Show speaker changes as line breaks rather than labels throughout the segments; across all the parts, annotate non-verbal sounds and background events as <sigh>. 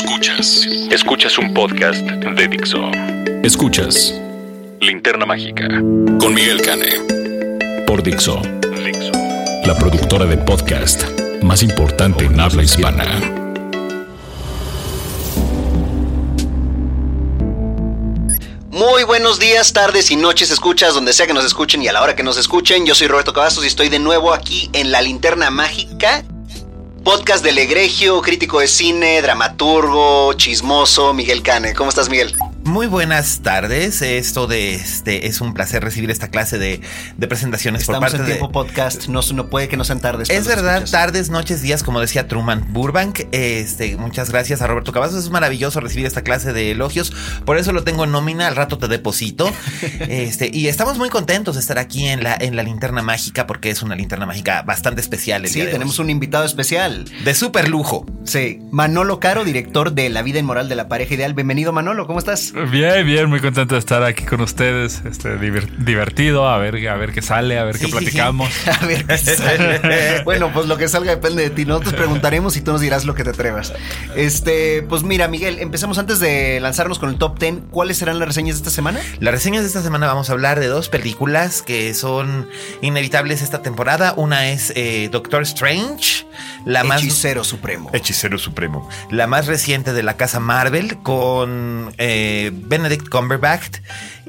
Escuchas. Escuchas un podcast de Dixo. Escuchas Linterna Mágica con Miguel Cane. Por Dixo. Dixo. La productora de podcast más importante en habla hispana.
Muy buenos días, tardes y noches, escuchas donde sea que nos escuchen y a la hora que nos escuchen. Yo soy Roberto Cavazos y estoy de nuevo aquí en La Linterna Mágica, podcast del egregio, crítico de cine, dramaturgo, chismoso, Miguel Cane. ¿Cómo estás, Miguel?
Muy buenas tardes. Esto de este es un placer recibir esta clase de, de presentaciones
Estamos
por parte
en
de.
tiempo podcast, no, no puede que no sean tardes.
Es
cuando
verdad,
escuchas.
tardes, noches, días, como decía Truman Burbank. Este, muchas gracias a Roberto Cavazos. Es maravilloso recibir esta clase de elogios. Por eso lo tengo en nómina, al rato te deposito. <laughs> Este, y estamos muy contentos de estar aquí en la, en la linterna mágica, porque es una linterna mágica bastante especial. El
Sí,
día de
tenemos
hoy.
un invitado especial.
de súper lujo.
Sí, Manolo Caro, director de La vida inmoral de la pareja ideal. Bienvenido, Manolo, ¿cómo estás?
Bien, bien, muy contento de estar aquí con ustedes. Este, divir- divertido, a ver, a ver qué sale, a ver
Sí,
qué
sí,
platicamos. <laughs>
A ver qué sale. <laughs> bueno, pues lo que salga depende de ti. Nosotros preguntaremos y tú nos dirás lo que te atrevas. Este, pues mira, Miguel, empecemos antes de lanzarnos con el top 10. ¿Cuáles serán las reseñas de esta semana?
Las reseñas de esta semana vamos a hablar de dos películas que son inevitables esta temporada. Una es eh, Doctor Strange, la más
Hechicero Supremo.
Hechicero Supremo, la más reciente de la casa Marvel con eh, Benedict Cumberbatch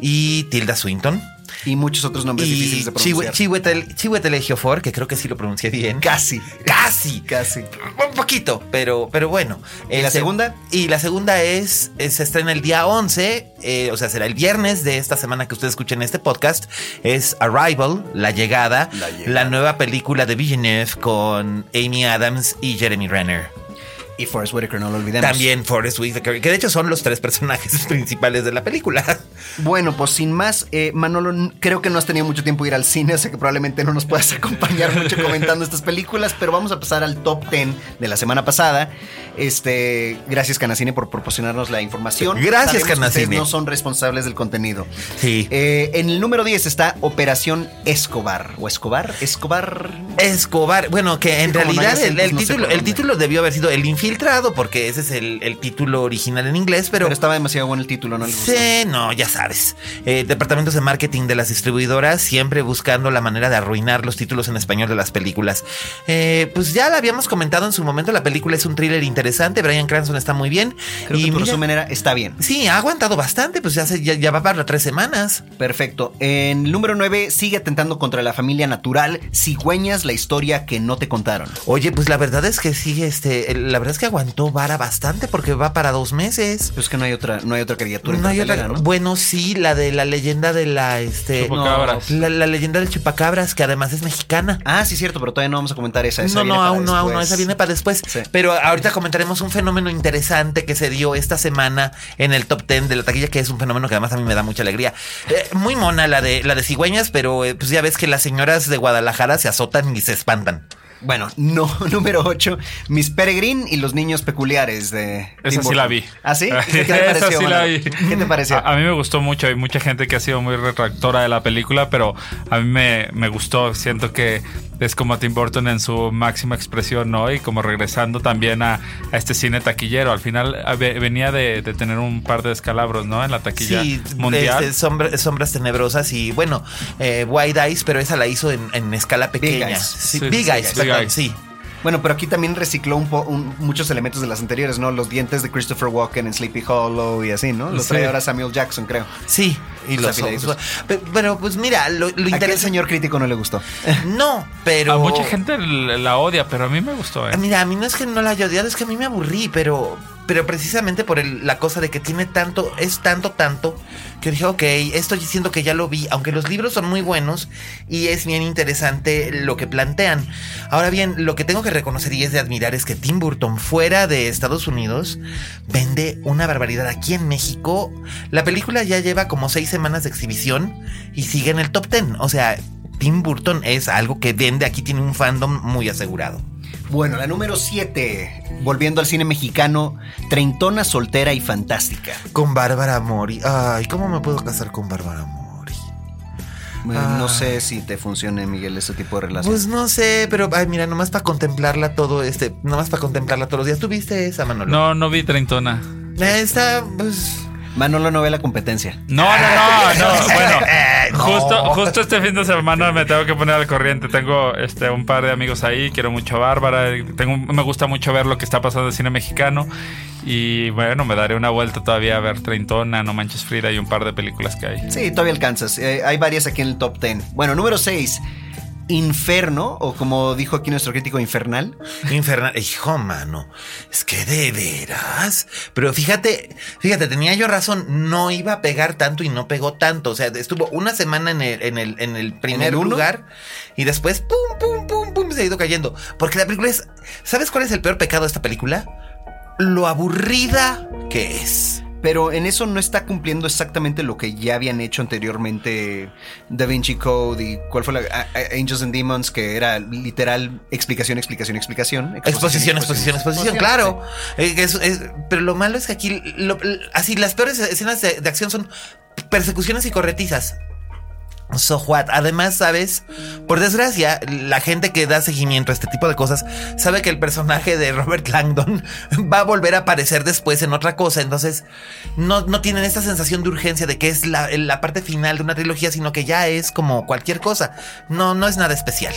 y Tilda Swinton.
Y muchos otros nombres difíciles
Y
de pronunciar.
Chiwetel Chiwetel Ejiofor, que creo que sí lo pronuncié bien.
Casi.
Casi.
Casi.
Un poquito, pero, pero bueno.
¿Y la segunda?
Y la segunda es, es- se estrena el día 11, eh, o sea, será el viernes de esta semana que ustedes escuchen este podcast. Es Arrival, La Llegada,
La Llegada.
la nueva película de Villeneuve con Amy Adams y Jeremy Renner.
Y Forrest Whitaker, no lo olvidemos.
También Forrest Whitaker, que de hecho son los tres personajes <laughs> principales de la película.
Bueno, pues sin más, eh, Manolo, creo que no has tenido mucho tiempo de ir al cine, o sea que probablemente no nos puedas <laughs> acompañar mucho comentando estas películas, pero vamos a pasar al top 10 de la semana pasada. Este, gracias Canacine por proporcionarnos la información.
Gracias,
Sabemos que
Canacine.
ustedes no son responsables del contenido.
Sí.
Eh, en el número 10 está Operación Escobar. ¿O Escobar? Escobar.
Escobar, bueno, que en
no
realidad el,
no sé
título, el título debió haber sido El Infiltrado, porque ese es el, el título original en inglés, pero...
Pero estaba demasiado bueno el título, ¿no?
Sí, no, ya sabes. Eh, departamentos de marketing de las distribuidoras siempre buscando la manera de arruinar los títulos en español de las películas. Eh, pues ya la habíamos comentado en su momento, la película es un thriller interesante, Brian Cranston está muy bien.
Creo
y
que tu
mira,
resumen era, está bien.
Sí, ha aguantado bastante, pues ya, se- ya, ya va para tres semanas.
Perfecto. En el número 9 sigue atentando contra la familia natural. Cigüeñas, la historia que no te contaron.
Oye, pues la verdad es que sí, este, la verdad es que aguantó vara bastante porque va para dos meses.
Pues que no hay otra, no hay otra criatura. en
No hay otra-
cartelera, ¿no?
Bueno, sí, la de la leyenda de la este
Chupacabras.
la, la leyenda del chupacabras, que además es mexicana.
Ah, sí, cierto, pero todavía no vamos a comentar esa. esa
No, no, aún no, aún no, esa viene para después.
Sí.
Pero ahorita comentaremos un fenómeno interesante que se dio esta semana en el top 10 de la taquilla, que es un fenómeno que además a mí me da mucha alegría. Eh, muy mona la de la de cigüeñas, pero eh, pues ya ves que las señoras de Guadalajara se azotan y se espantan.
Bueno, no, <laughs> número 8, Miss Peregrine y los niños peculiares de.
Esa
Tim
sí la vi.
¿Ah, sí? <laughs> ¿Qué te
Esa
pareció?
sí la
Manolo?
vi.
¿Qué te pareció?
A, a mí me gustó mucho. Hay mucha gente que ha sido muy retractora de la película, pero a mí me, me gustó. Siento que es como Tim Burton en su máxima expresión, ¿no? Y como regresando también a, a este cine taquillero. Al final a- venía de, de tener un par de descalabros, ¿no? En la taquilla
Sí,
mundial.
este, sombra- sombras tenebrosas y bueno, eh, White Eyes, pero esa la hizo en, en escala pequeña.
Eyes.
Sí,
Sí,
Big
sí,
Eyes,
Big
perdón,
Eyes.
sí.
Bueno, pero aquí también recicló un po- un- muchos elementos de las anteriores, ¿no? Los dientes de Christopher Walken en Sleepy Hollow y así, ¿no? Los
Sí.
trae ahora Samuel Jackson, creo.
Sí, y
Los
los. Pe- Pero pues mira, lo, lo
¿A qué
interesante.
señor crítico no le gustó? <laughs>
No, pero.
A mucha gente la odia, pero a mí me gustó, ¿eh?
Mira, a mí no es que no la haya odiado, es que a mí me aburrí, pero. Pero precisamente por el- la cosa de que tiene tanto, es tanto, tanto, que dije, ok, esto siento que ya lo vi, aunque los libros son muy buenos y es bien interesante lo que plantean. Ahora bien, lo que tengo que reconocer y es de admirar es que Tim Burton fuera de Estados Unidos vende una barbaridad. Aquí en México, la película ya lleva como seis semanas de exhibición y sigue en el top ten. O sea, Tim Burton es algo que vende, aquí tiene un fandom muy asegurado.
Bueno, la número 7, volviendo al cine mexicano, treintona, soltera y fantástica.
Con Bárbara Mori. Ay, ¿cómo me puedo casar con Bárbara Mori?
Eh, No sé si te funcione, Miguel, ese tipo de relación.
Pues no sé, pero ay, mira, nomás para contemplarla todo, este, nomás para contemplarla todos los días. ¿Tú viste esa, Manolo?
No, no vi treintona.
Eh, Está, pues.
Manolo no ve la competencia.
No, no, no, no. <laughs> Bueno,
no.
justo, justo este fin de semana me tengo que poner al corriente. Tengo este un par de amigos ahí, quiero mucho a Bárbara. Tengo, me gusta mucho ver lo que está pasando en el cine mexicano. Y bueno, me daré una vuelta todavía a ver Treintona, No Manches Frida y un par de películas que hay.
Sí, todavía alcanzas. Eh, hay varias aquí en el top 10. Bueno, número 6, Inferno, o como dijo aquí nuestro crítico, Infernal.
Infernal. Hijo, mano. Es que de veras. Pero fíjate, fíjate, tenía yo razón. No iba a pegar tanto y no pegó tanto. O sea, estuvo una semana en el, en el, en el primer
el
lugar y después, pum, pum, pum, pum, se ha ido cayendo. Porque la película es. ¿Sabes cuál es el peor pecado de esta película? Lo aburrida que es.
Pero en eso no está cumpliendo exactamente lo que ya habían hecho anteriormente Da Vinci Code y cuál fue la a- a- Angels and Demons, que era literal explicación, explicación, explicación.
Exposición, exposición, exposición, claro. Eh, que es- es- pero lo malo es que aquí, lo- así, las peores escenas de, de acción son persecuciones y corretizas. So what? Además, sabes, por desgracia, la gente que da seguimiento a este tipo de cosas sabe que el personaje de Robert Langdon <laughs> va a volver a aparecer después en otra cosa. Entonces, no, no tienen esta sensación de urgencia de que es la, la parte final de una trilogía, sino que ya es como cualquier cosa. No, no es nada especial.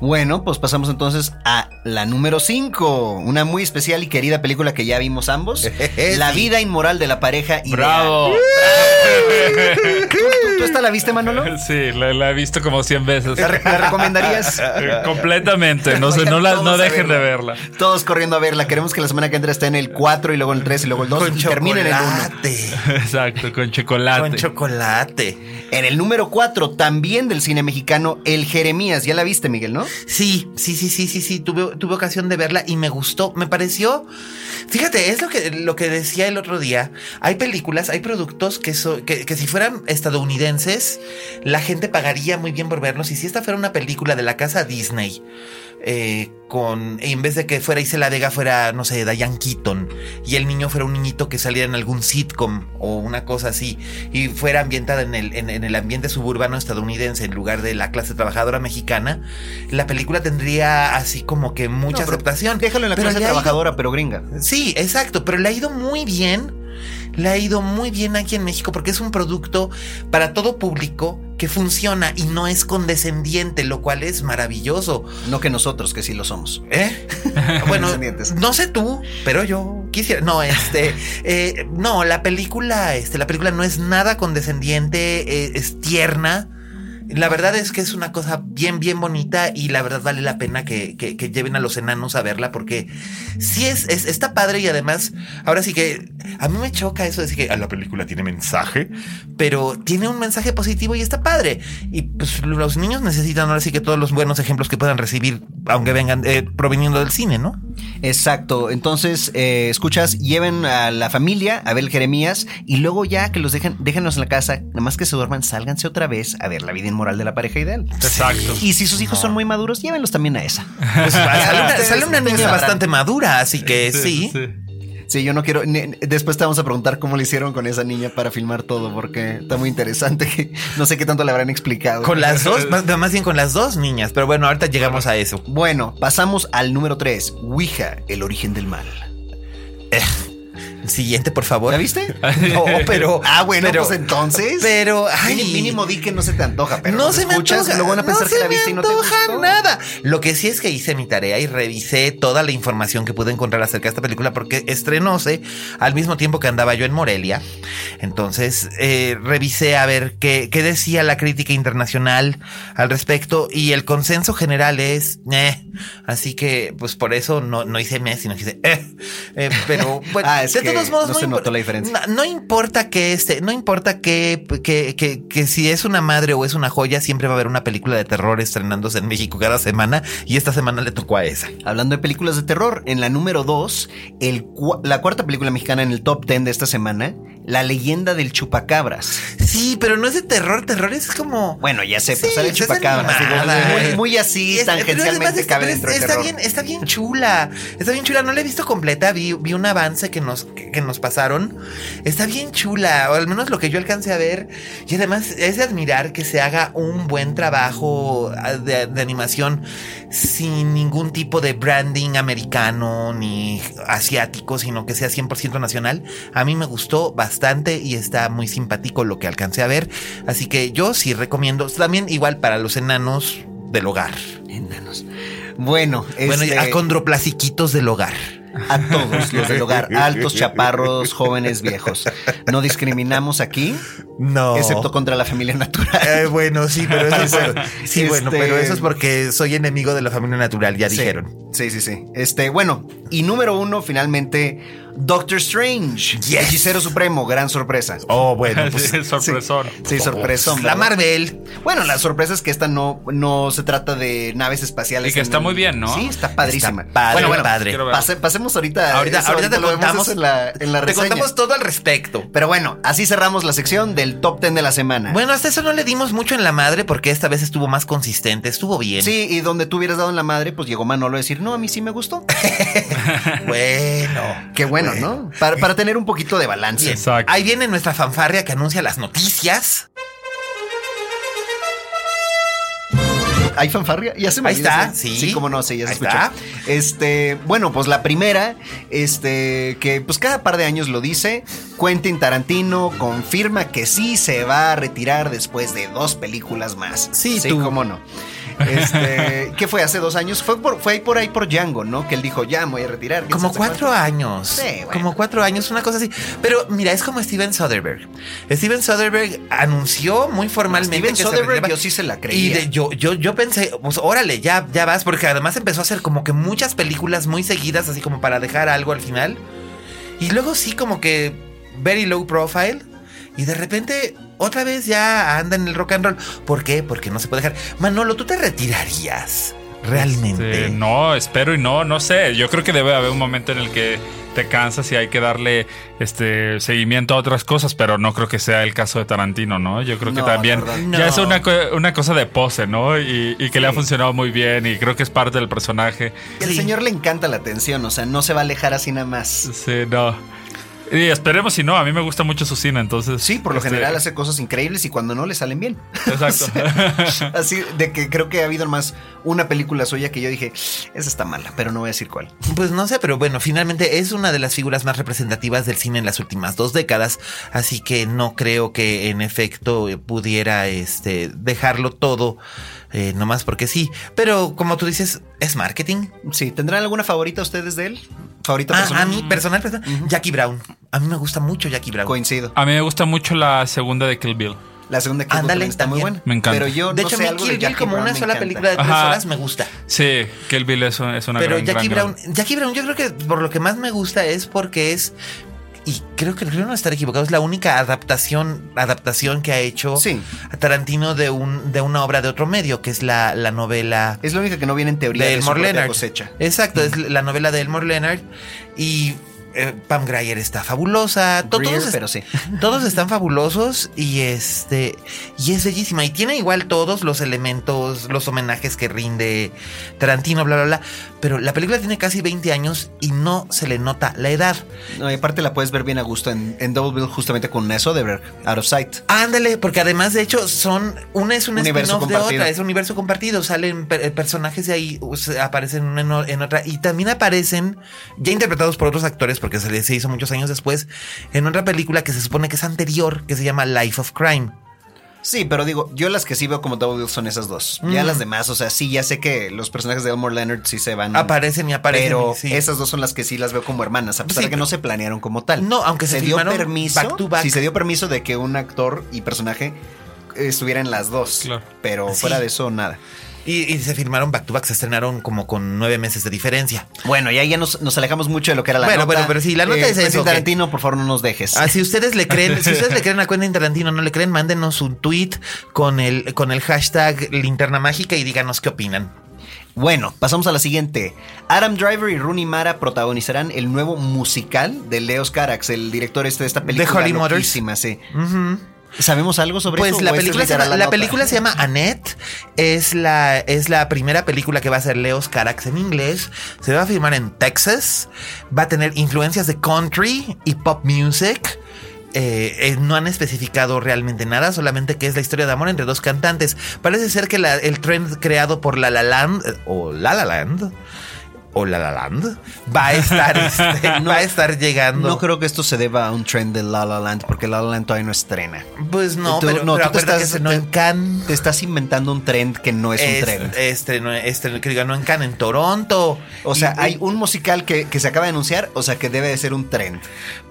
Bueno, pues pasamos entonces a la número 5, una muy especial y querida película que ya vimos ambos, <laughs> La vida inmoral de la pareja ideal.
¡Bravo! <laughs>
¿Tú, tú- tú esta la viste, Manolo? <laughs>
Sí, la, la he visto como 100 veces.
¿La, re- la recomendarías?
Eh, Completamente. No, sé, no, la- no
Todos a
dejen de
verla. Todos corriendo a verla. Queremos que la semana que entra esté en el 4 y luego en el 3 y luego el 2
Con
y termine en el 1.
chocolate.
Exacto, con chocolate.
Con chocolate.
En el número 4, también del cine mexicano, El Jeremías. Ya la viste, Miguel,
Sí, sí, sí, sí, sí, sí. Tuve, tuve ocasión de verla y me gustó. Me pareció. Fíjate, es lo que, lo que decía el otro día. Hay películas, hay productos que, so- que, que si fueran estadounidenses, la gente pagaría muy bien por verlos. Y si esta fuera una película de la casa Disney, eh, con en vez de que fuera Isela Vega, fuera, no sé, Diane Keaton, y el niño fuera un niñito que saliera en algún sitcom o una cosa así, y fuera ambientada en el, en, en el ambiente suburbano estadounidense en lugar de la clase trabajadora mexicana, la película tendría así como que mucha
No,
aceptación.
Déjalo en la
Pero
clase
ido-
trabajadora, pero gringa.
Sí, exacto, pero le ha ido muy bien. Le ha ido muy bien aquí en México porque es un producto para todo público que funciona y no es condescendiente, lo cual es maravilloso.
No que nosotros, que sí lo somos.
¿Eh? <laughs> Bueno, no sé tú, pero yo quisiera. No, este, <laughs> eh, no, la película, este, la película no es nada condescendiente, eh, es tierna. La verdad es que es una cosa bien, bien bonita y la verdad vale la pena que, que- lleven a los enanos a verla porque sí es, es- está padre y además, ahora sí que a mí me choca eso de decir que "Ah, la película tiene mensaje, pero tiene un mensaje positivo y está padre. Y pues los niños necesitan ahora sí que todos los buenos ejemplos que puedan recibir, aunque vengan eh, proveniendo del cine, ¿no?
Exacto. Entonces, eh, escuchas, lleven a la familia a ver Jeremías y luego ya que los dejen, déjenlos en la casa, nada más que se duerman, sálganse otra vez a ver la vida inmoral de la pareja ideal.
Exacto.
Y si sus hijos son muy maduros, llévenlos también a esa. <laughs>
Pues, sale una, sale una niña bastante madura, así que sí.
Sí, yo no quiero. ne- Después te vamos a preguntar cómo le hicieron con esa niña para filmar todo, porque está muy interesante. No sé qué tanto le habrán explicado.
Con las dos, <laughs> más, más bien con las dos niñas, pero bueno, ahorita llegamos a eso.
Bueno, pasamos al número 3, Ouija, el origen del mal.
Siguiente, por favor.
¿La viste? <laughs>
No, pero.
Ah, bueno,
pero-
pues entonces.
Pero, ay.
Mínimo, di que no se te antoja, pero
no se me antoja.
Luego van a pensar
no
que
se
la
me
viste y no te
nada. Lo que sí es que hice mi tarea y revisé toda la información que pude encontrar acerca de esta película porque estrenóse al mismo tiempo que andaba yo en Morelia. Entonces, eh, revisé a ver qué, qué decía la crítica internacional al respecto y el consenso general es, eh. Así que, pues por eso no, no hice mes, sino que hice, eh. Eh, pero, <laughs> bueno,
Ah, es
de
que
todos modos,
no se notó la diferencia.
no, no importa que este, no importa que, que, que, que si es una madre o es una joya, siempre va a haber una película de terror estrenándose en México cada semana y esta semana le tocó a esa.
Hablando de películas de terror, en la número 2, la cuarta película mexicana en el top 10 de esta semana, La leyenda del chupacabras.
Sí, pero no es de terror, terror es como
Bueno, ya sé, pues
Sí,
sale chupacabras. digo, muy, muy así,
Es-
tangencialmente cabe
está-
dentro
está
terror.
bien, está bien chula. Está bien chula. No la he visto completa. Vi, vi un avance que nos, que, que nos pasaron. Está bien chula. O al menos lo que yo alcancé a ver. Y además es de admirar que se haga un buen trabajo ah, de, de animación sin ningún tipo de branding americano ni asiático, sino que sea 100% nacional. A mí me gustó bastante y está muy simpático lo que alcancé a ver. Así que yo sí recomiendo. También igual para los enanos del hogar.
Enanos. Bueno,
Bueno, y
este,
acondroplasiquitos del hogar.
A todos los del hogar, altos, chaparros, jóvenes, viejos. No discriminamos aquí,
No.
excepto contra la familia natural.
Eh, bueno, sí, pero eso es sí,
Este-
bueno, pero eso es porque soy enemigo de la familia natural, ya
Sí,
dijeron.
Sí, sí, sí. Este, bueno, y número uno, finalmente, Doctor Strange.
Yes.
Hechicero Supremo, gran sorpresa.
Oh, bueno, <laughs> pues
Sí, sorpresón.
Sí, sorpresón.
la. Marvel.
Bueno, la sorpresa es que esta no, no se trata de naves espaciales.
Y que está
el-
muy bien, ¿no?
Sí, está padrísima.
Está padre,
bueno, bueno,
padre.
Pase- pasemos ahorita.
Ahorita,
eso,
ahorita te
lo
contamos
en la, en la
Te contamos todo al respecto.
Pero bueno, así cerramos la sección del top 10 de la semana.
Bueno, hasta eso no le dimos mucho en la madre porque esta vez estuvo más consistente, estuvo bien.
Sí, y donde tú hubieras dado en la madre, pues llegó Manolo a decir, no, a mí sí me gustó. <laughs>
Bueno.
Qué bueno, ¿no? Para, para tener un poquito de balance.
Bien.
Exacto.
Ahí viene nuestra fanfarria que anuncia las noticias.
¿Hay fanfarria? Ya se me
Ahí está,
¿sí?
sí.
Sí, cómo no, sí, ya se
Ahí
escucha.
está.
Este, bueno, pues la primera, este, que pues cada par de años lo dice, Quentin Tarantino confirma que sí se va a retirar después de dos películas más.
Sí,
sí
tú.
cómo no. Este, ¿qué fue hace dos años? Fue por, fue ahí por ahí por Django, ¿no? Que él dijo, ya me voy a retirar. ¿Quién
Como cuatro
cuánto?
años.
Sí, bueno.
Como cuatro años, una cosa así. Pero mira, es como Steven Soderbergh. Steven Soderbergh anunció muy formalmente
Steven
que se
Soderbergh
retiraba.
yo sí se la
Y
creía.
de- yo, yo, yo pensé, pues órale, ya, ya vas, porque además empezó a hacer como que muchas películas muy seguidas, así como para dejar algo al final. Y luego sí, como que very low profile. Y de repente, otra vez ya anda en el rock and roll. ¿Por qué? Porque no se puede dejar. Manolo, ¿tú te retirarías? Realmente.
Este, no, espero y no, no sé. Yo creo que debe haber un momento en el que te cansas y hay que darle este seguimiento a otras cosas, pero no creo que sea el caso de Tarantino, ¿no? Yo creo que también ya
No.
es una, una cosa de pose, ¿no? Y, y que le ha funcionado muy bien y creo que es parte del personaje.
El
Sí.
señor le encanta la atención, o sea, no se va a alejar así nada más.
Sí, no. Y esperemos si no, a mí me gusta mucho su cine, entonces.
Sí, por lo
este,
general hace cosas increíbles y cuando no le salen bien.
Exacto. <laughs>
Así de que creo que ha habido más una película suya que yo dije, esa está mala, pero no voy a decir cuál.
Pues no sé, pero bueno, finalmente es una de las figuras más representativas del cine en las últimas dos décadas, así que no creo que en efecto eh, pudiera este dejarlo todo eh, nomás porque sí. Pero como tú dices, es marketing.
Sí, ¿tendrán alguna favorita ustedes de él? ¿Favorita
Ah,
personal?
a mí, personal, personal, Jackie Brown. A mí me gusta mucho Jackie Brown.
Coincido.
a mí me gusta mucho la segunda de Kill Bill.
La segunda que
Ándale,
también está muy buena.
Me encanta.
Pero yo
de
no
hecho,
sé
mi
algo de
Kill Bill como
Brown
una sola
encanta.
película de tres
Ajá.
horas me gusta.
Sí, Kill Bill es, un- es una
Pero
gran,
Jackie
gran,
Brown, Jackie Brown, yo creo que por lo que más me gusta es porque es y creo que creo no estar equivocado, es la única adaptación adaptación que ha hecho
Sí.
a Tarantino de un de una obra de otro medio, que es la, la novela
Es la única que no viene en teoría
de
de,
Elmore Leonard.
cosecha.
Exacto, es la novela de Elmore Leonard y eh, Pam Grier está fabulosa,
Greer,
todos,
pero sí. <laughs>
todos están fabulosos y este y es bellísima y tiene igual todos los elementos, los homenajes que rinde Tarantino, bla bla bla, pero la película tiene casi 20 años y no se le nota la edad.
No, y aparte la puedes ver bien a gusto en, en Double Bill justamente con Ness Soderbergh, Out of Sight.
Ándale, porque además de hecho son una es un
Universo
de otra, es un universo compartido, salen per- eh, personajes de ahí, aparecen una en, en otra y también aparecen ya interpretados por otros actores porque se, hizo muchos años después, en otra película que se supone que es anterior, que se llama Life of Crime.
Sí, pero digo, yo las que sí veo como double son esas dos. Ya las demás, o sea, sí, ya sé que los personajes de Elmore Leonard sí se van.
Aparecen y aparecen.
Pero
sí.
esas dos son las que sí las veo como hermanas, a pesar
Sí,
de que no se planearon como tal.
No, aunque se
dio permiso.
back to back.
Sí, se dio permiso de que un actor y personaje estuviera en las dos.
Claro.
Pero
Sí.
fuera de eso, nada.
Y, y se filmaron back to back, se estrenaron como con nueve meses de diferencia.
Bueno, ya, ya nos, nos alejamos mucho de lo que era la
Bueno,
nota.
bueno, pero sí, la nota es eso,
Tarantino, por favor, no nos dejes.
Ah, si ustedes le creen, si ustedes le <laughs> creen a Quentin Tarantino, no le creen, mándenos un tweet con el, con el hashtag linterna mágica y díganos qué opinan.
Bueno, pasamos a la siguiente. Adam Driver y Rooney Mara protagonizarán el nuevo musical de Leos Carax, el director este de esta película.
Holly Motors.
sí. ¿Sabemos algo sobre
Pues
eso?
la
¿O esta es
película, se llama, la película se llama Annette. Es la, es la primera película que va a ser Leos Carax en inglés. Se va a filmar en Texas. Va a tener influencias de country y pop music. Eh, eh, no han especificado realmente nada, solamente que es la historia de amor entre dos cantantes. Parece ser que la- el trend creado por La La Land eh, o La La Land o La La Land va a estar, <laughs> este, va a estar llegando.
No creo que esto se deba a un trend de La La Land, porque La La Land todavía no estrena.
Pues no,
Tú-
pero,
no,
pero
tú te estás-
que se no en Cannes.
Te estás inventando un trend que no es un trend.
Este, no, este, que diga, no en Cannes, en Toronto.
O sea,
Y-
hay un musical que, que se acaba de anunciar, o sea, que debe de ser un trend.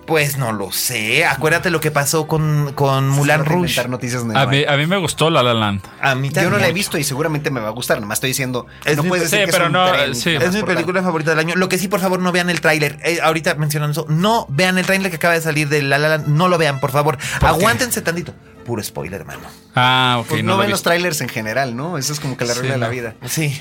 Pues no lo sé. Acuérdate lo que pasó con, con Mulan
que
Rouge.
noticias
A mí, a mí me gustó La La Land.
A mí
Yo no la he
también.
visto y seguramente me va a gustar. Nomás estoy diciendo,
Es
no
mi-
puedes
sí,
decir que
pero
es un
no, sí.
nomás
Es mi
por
película favorita del año. Lo que sí, por favor, no vean el tráiler. Eh, ahorita mencionando eso, no vean el tráiler que acaba de salir de La La Land. No lo vean, por favor. Aguántense tantito. Puro spoiler, hermano.
Ah, ok.
Pues
no
no
lo
ven los trailers en general, ¿no? Eso es como que la
Sí,
regla de la vida.
Sí.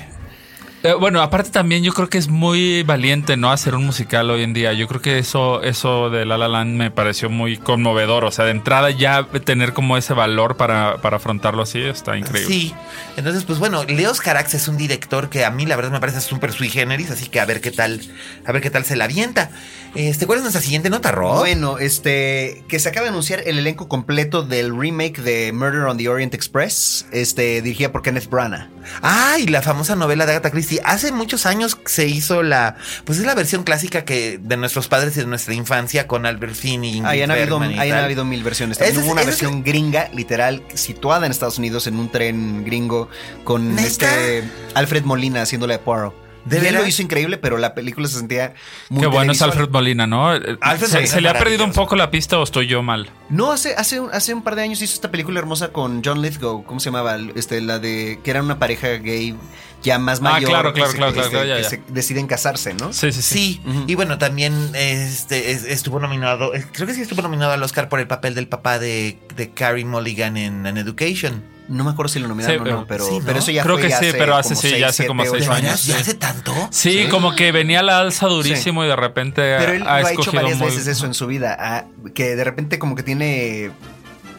Eh, bueno, aparte también yo creo que es muy valiente, ¿no? Hacer un musical hoy en día. Yo creo que eso, eso de La La Land me pareció muy conmovedor. O sea, de entrada ya tener como ese valor para, para afrontarlo así está increíble.
Sí. Entonces, pues bueno, Leos Carax es un director que a mí la verdad me parece súper sui generis, así que a ver qué tal, a ver qué tal se la avienta. Este, ¿cuál es nuestra siguiente nota, Rob?
Bueno, este, que se acaba de anunciar el elenco completo del remake de Murder on the Orient Express, este, dirigida por Kenneth Branagh.
Ah, y la famosa novela de Agatha Christie. Hace muchos años se hizo la, pues es la versión clásica que de nuestros padres y de nuestra infancia con Albert Finney.
Ahí han habido,
Bergman y
ahí han
tal.
habido mil versiones. También
es-
hubo una
es-
versión gringa, literal, situada en Estados Unidos en un tren gringo con este Alfred Molina haciéndole de Poirot.
¿De veras?
lo hizo increíble, pero la película se sentía muy
Qué bueno es. Alfred Molina, ¿no? Eh,
Alfred
¿Se, le ha perdido un poco la pista o estoy yo mal?
No, hace, hace, un- hace un par de años hizo esta película hermosa con John Lithgow. ¿Cómo se llamaba? Este, la de que era una pareja gay ya más
Ah,
mayor.
claro,
que
claro,
se-
claro,
este,
claro, ya,
que
ya.
se deciden casarse, ¿no?
Sí, sí, sí.
Y bueno, también este, es- estuvo nominado, creo que sí estuvo nominado al Oscar por el papel del papá de, de Carrie Mulligan en An Education.
No me acuerdo si lo nominaron
Sí,
o no, pero,
sí, ¿no?
pero eso ya
Creo
fue
que sí, pero hace
como
sí, ya
seis,
hace como seis años,
¿Ya hace tanto?
Sí, como que venía la alza durísimo y de repente
Pero él
ha
lo ha hecho varias
muy-
veces eso en su vida, ah, que de repente como que tiene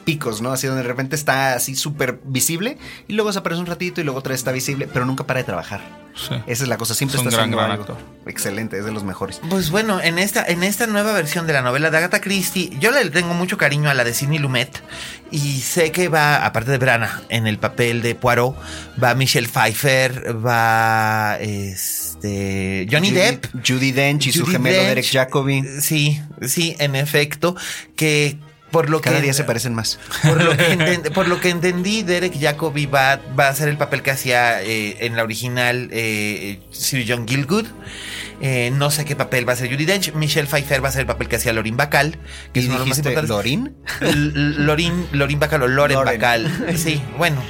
picos, ¿no? Así donde de repente está así súper visible y luego desaparece un ratito y luego otra vez está visible, pero nunca para de trabajar.
Sí.
Esa es la cosa, siempre
Es un
está
gran,
haciendo
gran
algo.
actor.
Excelente, es de los mejores.
Pues bueno, en esta, en esta nueva versión de la novela de Agatha Christie, yo le tengo mucho cariño a la de Sidney Lumet y sé que va, aparte de Brana, en el papel de Poirot, va Michelle Pfeiffer, va este Johnny
Judy-
Depp.
Judy Dench y su gemelo
Dench.
Derek Jacobi.
Sí, sí, en efecto, que por lo
Cada
que
día se parecen más.
por lo, que <laughs> por lo que entendí, Derek Jacobi va, va a hacer el papel que hacía eh, en la original eh, Sir John Gilgood. Eh, no sé qué papel va a hacer Judy Dench. Michelle Pfeiffer va a hacer el papel que hacía Lorin Bacall. Que
¿Y
es uno de los más
dijiste
importantes.
Lorin?
L- Lorin, Lorin Bacall o Loren,
Loren.
Bacall. Sí, bueno.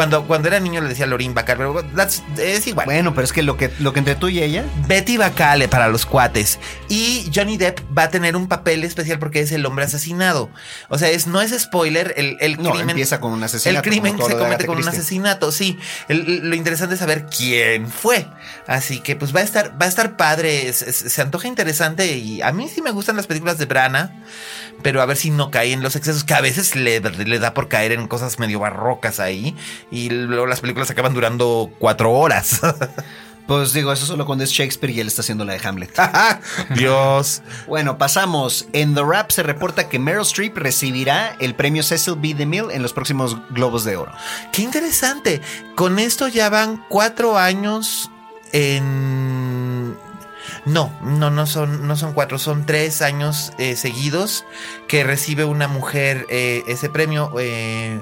Cuando, cuando era niño le decía Lorin Bacall, pero that's- es igual.
Bueno, pero es que lo que, lo que entre tú y ella.
Betty Bacale para los cuates. Y Johnny Depp va a tener un papel especial porque es el hombre asesinado. O sea, es, no es spoiler, el, el
No,
crimen.
empieza con un asesinato.
El crimen se comete con un asesinato, sí. El- lo interesante es saber quién fue. Así que pues va a estar, va a estar padre, es- es- se antoja interesante y a mí sí me gustan las películas de Brana, pero a ver si no cae en los excesos, que a veces le, le da por caer en cosas medio barrocas ahí y luego las películas acaban durando cuatro horas. <laughs>
Pues digo, eso solo cuando es Shakespeare y él está haciendo la de Hamlet. <laughs>
Dios.
Bueno, pasamos. En The Rap se reporta que Meryl Streep recibirá el premio Cecil B. DeMille en los próximos Globos de Oro.
Qué interesante. Con esto ya van cuatro años en. No, no, no son, no son cuatro, son tres años eh, seguidos que recibe una mujer eh, ese premio. eh,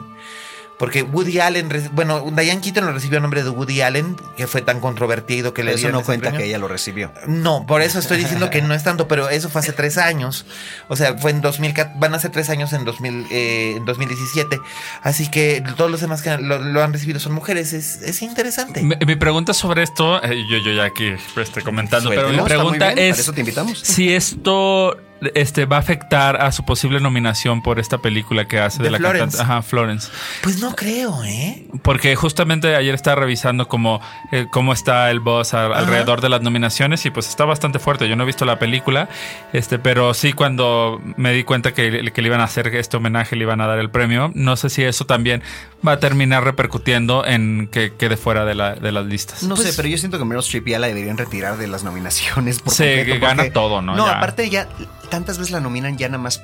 porque Woody Allen, bueno, Diane Keaton lo recibió a nombre de Woody Allen, que fue tan controvertido que le
Eso
dieron
no
ese
cuenta
premio.
que ella lo recibió.
No, por eso estoy diciendo que no es tanto, pero eso fue hace tres años. O sea, fue en 2000, van a ser tres años en, 2000, eh, en 2017. Así que todos los demás que lo, lo han recibido son mujeres. Es, es interesante.
Mi, mi pregunta sobre esto, eh, yo, yo ya aquí estoy comentando, pero mi pregunta
bien,
es
Para eso te invitamos.
si esto este, va a afectar a su posible nominación por esta película que hace de,
De
la
Florence.
cantante. Ajá, Florence.
Pues no creo, ¿eh?
Porque justamente ayer estaba revisando cómo, eh, cómo está el boss a- alrededor de las nominaciones y pues está bastante fuerte. Yo no he visto la película, este, pero sí cuando me di cuenta que, que le iban a hacer este homenaje, le iban a dar el premio, no sé si eso también va a terminar repercutiendo en que quede fuera de, la, de las listas.
No sé,
Pues-
pero yo siento que Meryl Streep ya la deberían retirar de las nominaciones. Por completo,
que gana
porque-
todo, ¿no?
No,
Ya.
aparte ya tantas veces la nominan ya nada más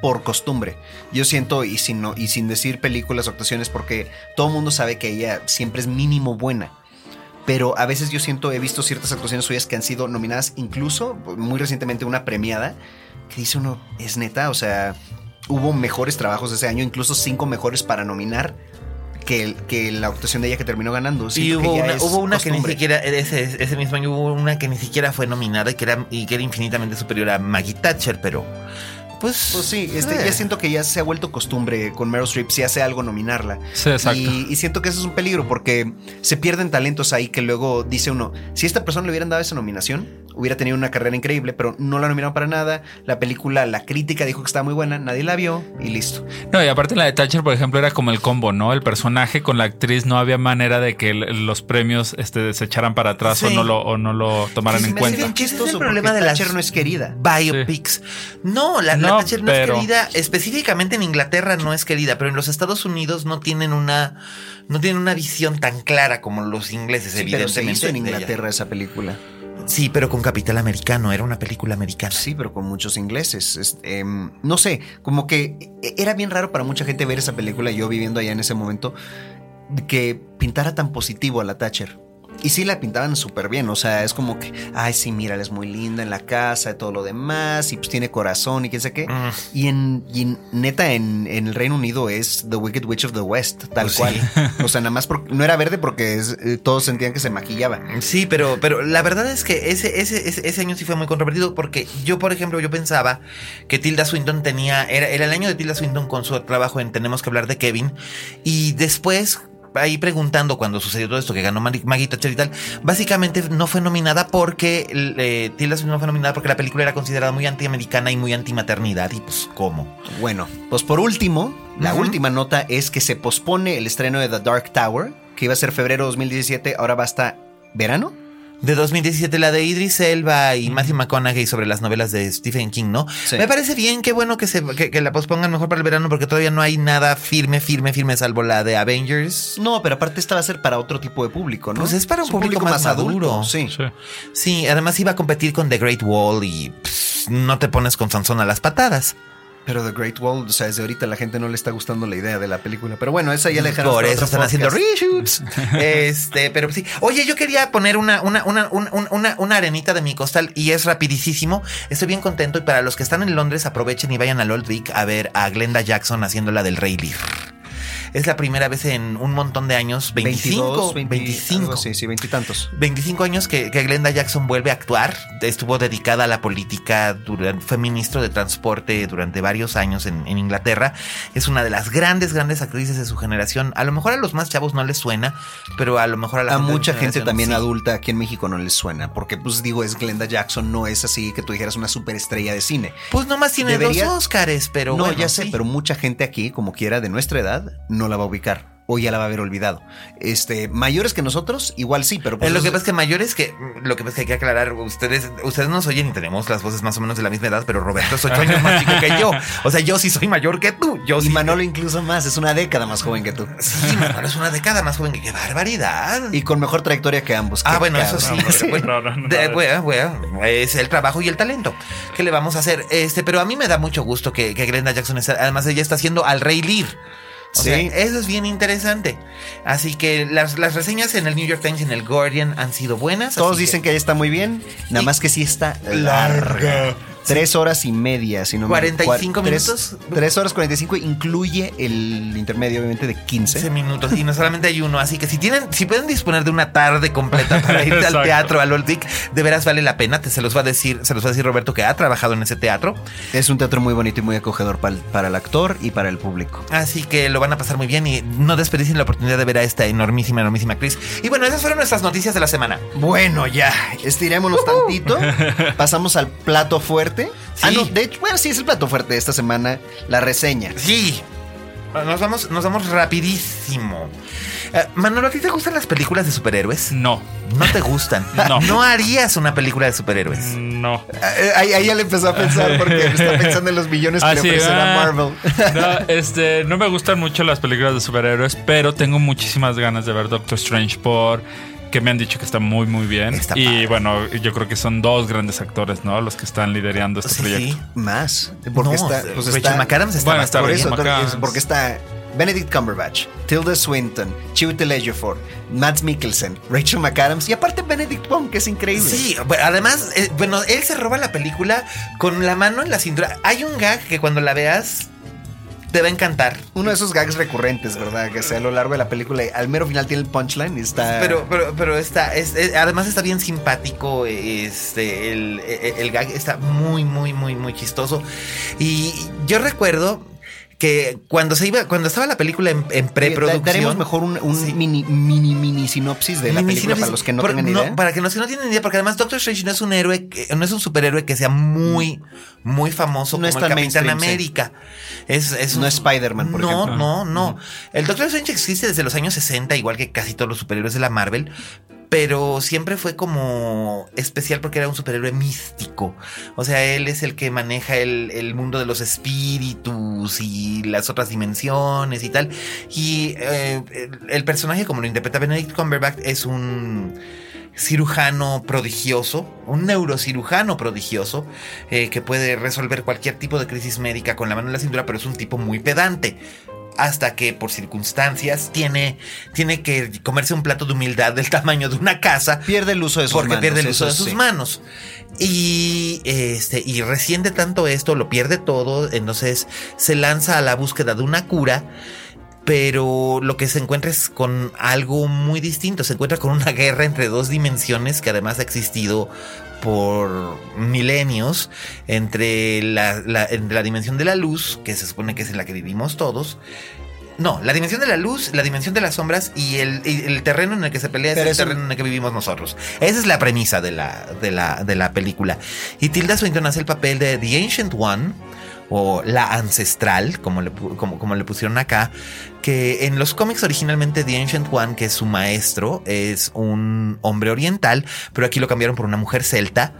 por costumbre. Yo siento, y sin, no- y sin decir películas o actuaciones, porque todo el mundo sabe que ella siempre es mínimo buena. Pero a veces yo siento, he visto ciertas actuaciones suyas que han sido nominadas, incluso muy recientemente una premiada, que dice uno, es neta, o sea, hubo mejores trabajos ese año, incluso cinco mejores para nominar. Que, la actuación de ella que terminó ganando.
Y hubo una,
es
hubo una que ni siquiera, ese, ese mismo año hubo una que ni siquiera fue nominada y que era, y que era infinitamente superior a Maggie Thatcher, pero pues...
Pues sí, este,
eh.
ya siento que ya se ha vuelto costumbre con Meryl Streep, si hace algo nominarla.
Sí, exacto.
Y, y siento que eso es un peligro porque se pierden talentos ahí que luego dice uno, si a esta persona le hubieran dado esa nominación, hubiera tenido una carrera increíble, pero no la nominaron para nada. La película, la crítica dijo que estaba muy buena, nadie la vio y listo.
No, y aparte la de Thatcher, por ejemplo, era como el combo, ¿no? El personaje con la actriz no había manera de que los premios este, se echaran para atrás o, no lo, o no lo tomaran
Sí,
en
me hace
cuenta.
bien chistoso
es el problema de las-
Thatcher no es querida.
Biopics. No, la, la
No,
Thatcher no
pero-
es querida. Específicamente en Inglaterra no es querida, pero en los Estados Unidos no tienen una, no tienen una visión tan clara como los ingleses,
Sí, pero se
evidentemente.
hizo en
ella.
Inglaterra esa película.
Sí, pero con capital americano, era una película americana.
Sí, pero con muchos ingleses. Es, em, no sé, como que e- era bien raro para mucha gente ver esa película, yo viviendo allá en ese momento, que pintara tan positivo a la Thatcher. Y sí la pintaban súper bien, o sea, es como que, ay, sí, mira, es muy linda en la casa y todo lo demás, y pues tiene corazón y quién sé qué.
Mm.
Y, en, y en- neta, en, en el Reino Unido es The Wicked Witch of the West, tal
Pues
cual.
sí. <laughs>
O sea, nada más porque no era verde porque es- eh, todos sentían que se maquillaba.
Sí, pero, pero la verdad es que ese, ese, ese, ese año sí fue muy controvertido porque yo, por ejemplo, yo pensaba que Tilda Swinton tenía, era, era el año de Tilda Swinton con su trabajo en Tenemos que hablar de Kevin y después... Ahí preguntando cuando sucedió todo esto que ganó Maggie Thatcher y tal, básicamente no fue nominada porque eh, Tilda no fue nominada porque la película era considerada muy antiamericana y muy antimaternidad y pues cómo.
Bueno, pues por último, la última nota es que se pospone el estreno de The Dark Tower, que iba a ser febrero 2017, ahora va hasta verano.
De 2017, la de Idris Elba y Matthew McConaughey sobre las novelas de Stephen King, ¿no?
Sí.
Me parece bien, qué bueno que, se, que, que la pospongan mejor para el verano porque todavía no hay nada firme, firme, firme, salvo la de Avengers.
No, pero aparte esta va a ser para otro tipo de público, ¿no?
Pues es para un público más maduro.
Sí.
Sí.
Sí, además iba a competir con The Great Wall y pss, no te pones con Sansón a las patadas.
Pero The Great Wall, o sea, desde ahorita la gente no le está gustando la idea de la película. Pero bueno, esa ya le dejaron
Por eso están haciendo reshoots. <laughs> este, pero sí. Oye, yo quería poner una, una, una, una, una, una arenita de mi costal y es rapidísimo. Estoy bien contento y para los que están en Londres aprovechen y vayan al Old Vic a ver a Glenda Jackson haciéndola del Rey Lear. Es la primera vez en un montón de años, 25,
22, 20,
25.
algo así, sí, veintitantos.
25 años que, que Glenda Jackson vuelve a actuar. Estuvo dedicada a la política, durante, fue ministro de transporte durante varios años en, en Inglaterra. Es una de las grandes, grandes actrices de su generación. A lo mejor a los más chavos no les suena, pero a lo mejor a la
A
gente
mucha gente también
sí.
adulta aquí en México no les suena, porque pues digo, es Glenda Jackson, no es así que tú dijeras una superestrella de cine.
Pues nomás tiene
Debería-
dos Óscares, pero
no,
bueno,
ya sé,
sí.
pero mucha gente aquí, como quiera, de nuestra edad, no la va a ubicar. O ya la va a haber olvidado. Este, mayores que nosotros, igual sí, pero pues
Eh, lo que pasa es que mayores que lo que pasa es que hay que aclarar, ustedes ustedes nos oyen y tenemos las voces más o menos de la misma edad, pero Roberto es ocho años más chico que yo. O sea, yo sí soy mayor que tú. Yo
Y
sí
Manolo incluso más, es una década más joven que tú.
Sí, Manolo es una década más joven que qué barbaridad.
Y con mejor trayectoria que ambos.
Ah, bueno, eso sí.
No, no, no, no.
es el trabajo y el talento. ¿Qué le vamos a hacer? Este, pero a mí me da mucho gusto que, que Glenda Jackson está, además ella está haciendo al Rey Lear. O
Sí.
sea, eso es bien interesante. Así que las, las reseñas en el New York Times y en el Guardian han sido buenas.
Todos dicen que ya está muy bien, nada más que sí está larga. Tres horas y media, si no me-
45
cua- tres-
minutos.
Tres horas 45 incluye el intermedio, obviamente, de 15.
15 minutos y no solamente hay uno, así que si tienen, si pueden disponer de una tarde completa para ir al teatro, al Old Vic, de veras vale la pena. Te, se los va a decir, se los va a decir Roberto que ha trabajado en ese teatro,
Es un teatro muy bonito y muy acogedor para el, para el actor y para el público.
así que lo van a pasar muy bien y no desperdicien la oportunidad de ver a esta enormísima, enormísima actriz. Y bueno, esas fueron nuestras noticias de la semana.
Bueno, ya, estirémonos tantito. <laughs> Pasamos al plato fuerte. Ah,
Sí.
no, de hecho, bueno, sí es el plato fuerte de esta semana, la reseña.
Sí, nos vamos, nos vamos rapidísimo. Eh, Manolo, ¿a ti te gustan las películas de superhéroes?
No,
No te gustan. <laughs>
No.
No harías una película de superhéroes.
no.
Eh, Ahí, ahí ya le empezó a pensar <laughs> porque está pensando en los millones que
Ah,
le
sí,
ofrecerá
ah.
Marvel. <laughs>
No, este, no me gustan mucho las películas de superhéroes, pero tengo muchísimas ganas de ver Doctor Strange por que me han dicho que está muy muy bien.
Está
y
padre.
bueno, yo creo que son dos grandes actores, ¿no? Los que están liderando este
Sí,
proyecto.
sí.
Más. Porque
No,
está. Pues
Rachel
está
McAdams está
Bueno, está
por eso, porque,
McAdams.
porque está Benedict Cumberbatch, Tilda Swinton, Chiwetel Ejiofor, Matt Mikkelsen, Rachel McAdams y aparte Benedict Wong, que es increíble.
Sí, bueno, además, eh, bueno, él se roba la película con la mano en la cintura. Hay un gag que cuando la veas te va a encantar.
Uno de esos gags recurrentes, ¿verdad? Que sea a lo largo de la película, al mero final tiene el punchline y está.
Pero, pero, pero está, es- es- además está bien simpático. Este, el, el- el gag está muy, muy, muy, muy chistoso. Y yo recuerdo que cuando se iba, cuando estaba la película en, preproducción.
Daremos mejor un, un
Sí.
mini, mini, mini sinopsis de la
Mini
película para los que no
por-
tengan idea.
para que los que no tienen idea, porque además Doctor Strange no es un héroe, no es un superhéroe que sea muy, muy famoso
No
como el Capitán
sí.
América. Es, es
No es Spider-Man, por
no,
ejemplo.
No, no, El Doctor Strange existe desde los años 60, igual que casi todos los superhéroes de la Marvel. Pero siempre fue como especial porque era un superhéroe místico. O sea, él es el que maneja el, el mundo de los espíritus y las otras dimensiones y tal. Y eh, el, personaje, como lo interpreta Benedict Cumberbatch, es un cirujano prodigioso, un neurocirujano prodigioso, eh, que puede resolver cualquier tipo de crisis médica con la mano en la cintura, pero es un tipo muy pedante. Hasta que por circunstancias tiene, tiene que comerse un plato de humildad del tamaño de una casa
Pierde el uso de sus
porque
manos.
pierde el uso de sus
sí.
manos. Y este, y recién de tanto esto, lo pierde todo. Entonces se lanza a la búsqueda de una cura. Pero lo que se encuentra es con algo muy distinto. Se encuentra con una guerra entre dos dimensiones que además ha existido por milenios entre la, la- entre la dimensión de la luz, que se supone que es en la que vivimos todos. No, la dimensión de la luz, la dimensión de las sombras y el, y el terreno en el que se pelea
Pero
es el terreno en el que vivimos nosotros. Esa es la premisa de la, de la, de la película. Y Tilda Swinton hace el papel de The Ancient One, o la ancestral, como le, como, como le pusieron acá, que en los cómics originalmente The Ancient One, que es su maestro, es un hombre oriental, pero aquí lo cambiaron por una mujer celta.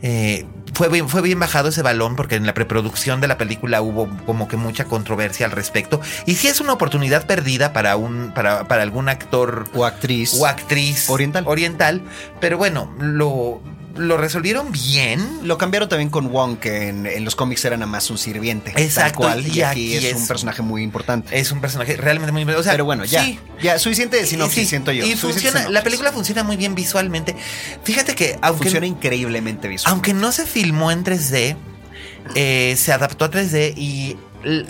Eh, fue, bien, fue bien bajado ese balón porque en la preproducción de la película hubo como que mucha controversia al respecto. Y sí es una oportunidad perdida para, un, para, para algún actor
O actriz.
o actriz
Oriental.
oriental pero bueno, lo, lo resolvieron bien.
Lo cambiaron también con Wong, que en, en los cómics era nada más un sirviente.
Exacto,
Tal cual.
y
Y, aquí,
aquí
es,
es-
un personaje muy importante.
Es un personaje realmente muy... O sea,
Pero bueno, ya.
sí,
Ya, suficiente de sinopsis,
Sí,
siento yo.
Y funciona, la película funciona muy bien visualmente. Fíjate que aunque,
funciona increíblemente visual.
aunque no se filmó en 3D, eh, se adaptó a 3D y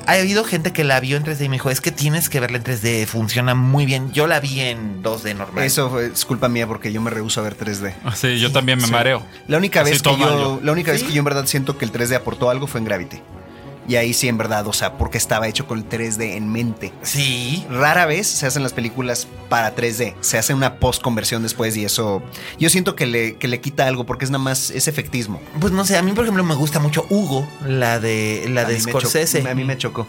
ha habido gente que la vio en 3D y me dijo, es que tienes que verla en 3D, funciona muy bien. Yo la vi en 2D normal.
Eso fue- es culpa mía porque yo me rehuso a ver 3D.
Sí, yo también me
Sí.
mareo.
La única
Así
vez que yo,
yo.
la única vez
Sí.
que yo en verdad siento que el 3D aportó algo fue en Gravity. Y ahí sí, en verdad, o sea, porque estaba hecho con el 3D en mente.
Sí.
Rara vez se hacen las películas para 3D. Se hace una post conversión después y eso. Yo siento que le, que le quita algo porque es nada más. Es efectismo.
Pues no sé, a mí por ejemplo me gusta mucho Hugo, la de la
A
de Scorsese.
a mí me chocó.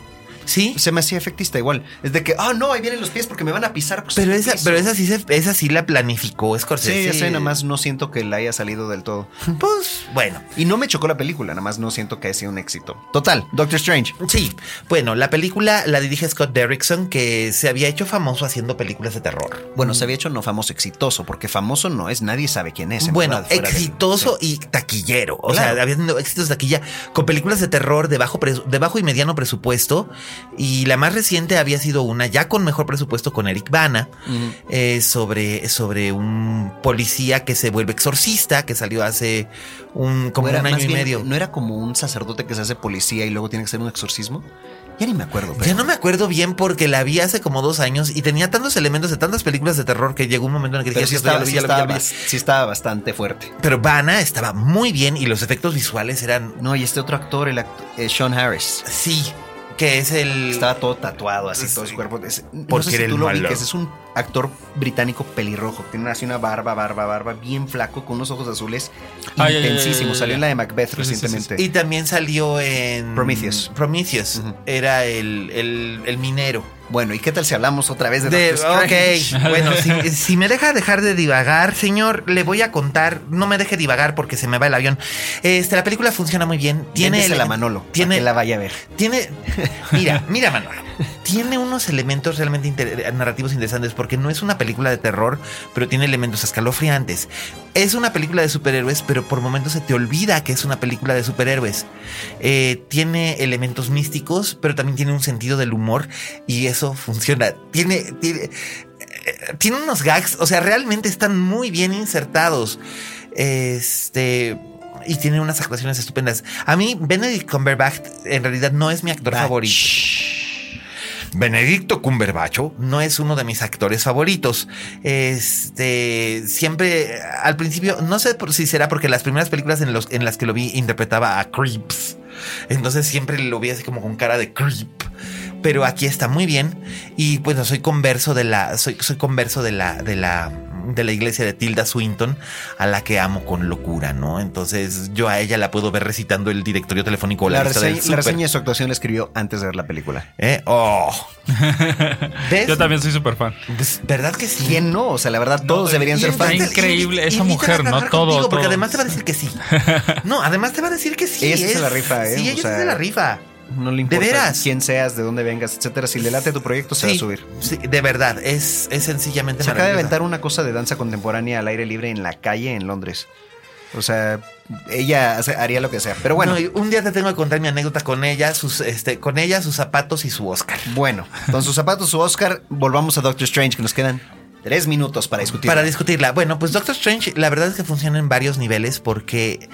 Sí.
Se me hacía efectista igual. Es de que, ah, no, ahí vienen los pies porque me van a pisar. pues,
Pero esa,
piso.
pero esa sí se, esa sí la planificó
Sí,
Scorsese.
sé, nada más no siento que la haya salido del todo. <laughs>
Pues bueno.
Y no me chocó la película, nada más no siento que haya sido un éxito. Total, Doctor Strange.
Sí, bueno, la película la dirige Scott Derrickson, que se había hecho famoso haciendo películas de terror.
Bueno, se había hecho no famoso, exitoso, porque famoso no es, nadie sabe quién es. en
Bueno,
verdad, fuera de-
exitoso
sí.
y taquillero. O
Claro.
sea, había tenido éxitos de taquilla con películas de terror de bajo, de bajo y mediano presupuesto Y la más reciente había sido una, ya con mejor presupuesto, con Eric Bana, eh, sobre, sobre un policía que se vuelve exorcista, que salió hace un, como
¿No era
un año y
bien-
medio.
¿No era como un sacerdote que se hace policía y luego tiene que hacer un exorcismo? Ya ni me acuerdo. pero-
Ya no me acuerdo bien porque la vi hace como dos años y tenía tantos elementos de tantas películas de terror que llegó un momento en el que dije,
sí
"Esto ya
estaba, sí estaba
lo vi".
bas- sí estaba bastante fuerte.
Pero Vanna estaba muy bien y los efectos visuales eran,
No, y este otro actor, el act- eh, Sean Harris.
sí, que es el...
Estaba todo tatuado, así
Sí.
todo su cuerpo. Es- no
Porque
sé si tú lo ubiques, es un actor británico pelirrojo. Tiene así una barba, barba, barba, bien flaco, con unos ojos azules
Ay,
intensísimos.
ay, ay,
Salió en la de Macbeth
Sí, sí, sí, sí,
recientemente.
Y también salió en...
Prometheus.
Prometheus. Era el, el, el minero.
Bueno, ¿y qué tal si hablamos otra vez de,
De- ok, <laughs> bueno, si, si me deja dejar de divagar, señor, le voy a contar. No me deje divagar porque se me va el avión. Este, la película funciona muy bien. Tiene
Véndesela a
ele-
Manolo,
Tiene,
que la vaya a ver.
Tiene. Mira, mira, Manuel. <laughs> Tiene unos elementos realmente inter- narrativos interesantes porque no es una película de terror, pero tiene elementos escalofriantes. Es una película de superhéroes, pero por momentos se te olvida que es una película de superhéroes. Eh, tiene elementos místicos, pero también tiene un sentido del humor y eso funciona. Tiene. tiene eh, tiene unos gags, o sea, realmente están muy bien insertados. Este. Y tiene unas actuaciones estupendas. A mí, Benedict Cumberbatch en realidad no es mi actor
Batch.
favorito. Benedicto Cumberbatch no es uno de mis actores favoritos. Este siempre al principio, no sé si será porque las primeras películas en, los, en las que lo vi interpretaba a Creeps. Entonces siempre lo vi así como con cara de creep. Pero aquí está muy bien. Y bueno, soy converso de la. Soy, soy converso de la. de la. De la iglesia de Tilda Swinton, a la que amo con locura, ¿no? Entonces yo a ella la puedo ver recitando el directorio telefónico o la,
La
lista del
reseña, la reseña de su actuación la escribió antes de ver la película.
¿Eh? Oh. ¿Ves? <laughs>
Yo también soy súper fan.
Pues, ¿Verdad que sí?
¿Quién no? O sea, la verdad, todos
No,
deberían
y
ser fans.
invita-
increíble esa mujer, ¿no? Todo,
contigo, Porque además te va a decir que sí. <laughs> No, además te va a decir que sí.
Ella sí se
es-
la rifa, ¿eh?
Sí,
O
ella sí
sea,
se la rifa.
No le importa
veras?
quién seas, de dónde vengas, etcétera. Si le late tu proyecto, se va a subir.
sí, de verdad, es, es sencillamente
Se acaba de aventar una cosa de danza contemporánea al aire libre en la calle en Londres. O sea, ella haría lo que sea. Pero bueno,
No, un día te tengo que contar mi anécdota con ella, sus, este, con ella, sus zapatos y su Oscar.
bueno, con sus zapatos, su Oscar, volvamos a Doctor Strange, que nos quedan tres minutos para discutir.
Para discutirla. Bueno, pues Doctor Strange, la verdad es que funciona en varios niveles porque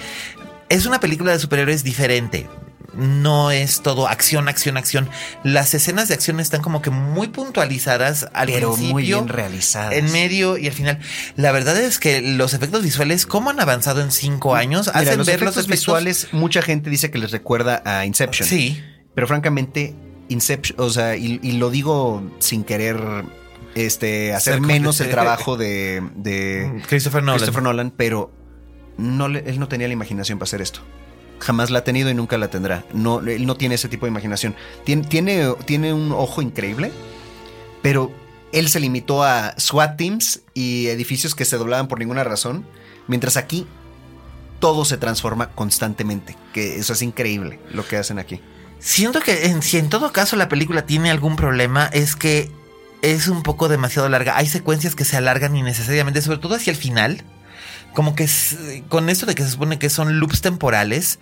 es una película de superhéroes diferente. No es todo acción, acción, acción. Las escenas de acción están como que muy puntualizadas al
pero
principio.
muy bien realizadas.
En medio y al final. La verdad es que los efectos visuales, ¿cómo han avanzado en cinco años?
Mira,
Hacen
los
ver
efectos
los efectos
visuales, mucha gente dice que les recuerda a Inception.
Sí.
Pero francamente, Inception, o sea, y, y lo digo sin querer este, hacer menos el trabajo de, de <laughs>
Christopher Nolan.
Christopher Nolan, pero no le- él no tenía la imaginación para hacer esto. Jamás la ha tenido y nunca la tendrá. No, él no tiene ese tipo de imaginación. Tiene, tiene, un ojo increíble, pero él se limitó a SWAT teams y edificios que se doblaban por ninguna razón, mientras aquí todo se transforma constantemente. Que eso es increíble lo que hacen aquí.
Siento que en, si en todo caso la película tiene algún problema es que es un poco demasiado larga. Hay secuencias que se alargan innecesariamente, sobre todo hacia el final. Como que con esto de que se supone que son loops temporales,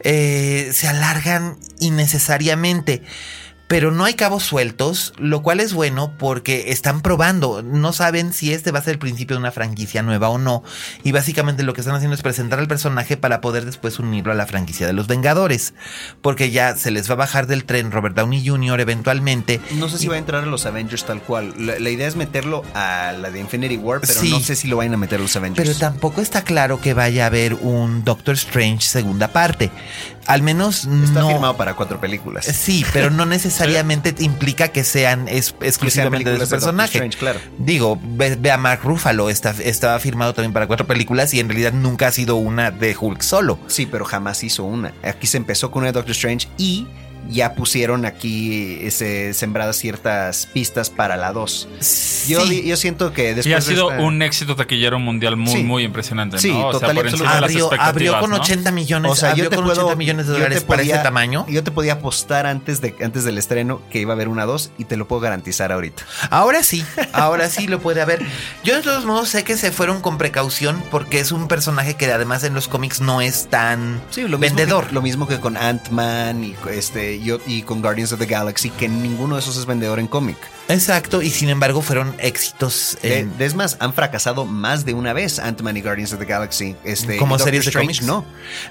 eh, se alargan innecesariamente. Pero no hay cabos sueltos, lo cual es bueno porque están probando, no saben si este va a ser el principio de una franquicia nueva o no. Y básicamente lo que están haciendo es presentar al personaje para poder después unirlo a la franquicia de los Vengadores. Porque ya se les va a bajar del tren Robert Downey Jr. eventualmente.
No sé si va a entrar a los Avengers tal cual. La, la idea es meterlo a la de Infinity War, pero
Sí.
no sé si lo vayan a meter a los Avengers.
Pero tampoco está claro que vaya a haber un Doctor Strange segunda parte. Al menos
Está
no.
firmado para cuatro películas.
Sí, pero no <laughs> necesariamente implica que sean es- exclusivamente de su personaje.
Strange, claro.
Digo, ve, ve a Mark Ruffalo, está, estaba firmado también para cuatro películas y en realidad nunca ha sido una de Hulk solo.
Sí, pero jamás hizo una. Aquí se empezó con una de Doctor Strange y ya pusieron aquí ese, sembradas ciertas pistas para la 2. Yo,
Sí.
yo siento que después
Y ha
de
sido
esta-
un éxito taquillo mundial muy,
Sí.
muy impresionante,
Sí,
¿no? O
total
sea, por de las
Abrió,
expectativas,
abrió con
¿no?
80 millones,
O sea,
abrió
yo te
con
puedo
80 millones de dólares para ese
podía-
tamaño.
Yo te podía apostar antes de antes del estreno que iba a haber una 2 y te lo puedo garantizar ahorita.
Ahora sí, ahora sí lo puede haber. Yo de todos modos sé que se fueron con precaución porque es un personaje que además en los cómics no es tan
Sí, lo mismo
vendedor.
Que, lo mismo que con Ant-Man y este y, y con Guardians of the Galaxy, que ninguno de esos es vendedor en cómic.
Exacto, y sin embargo fueron éxitos
Eh,
en-
es más, han fracasado más de una vez Ant-Man y Guardians of the Galaxy. Este,
como series de cómics.
No.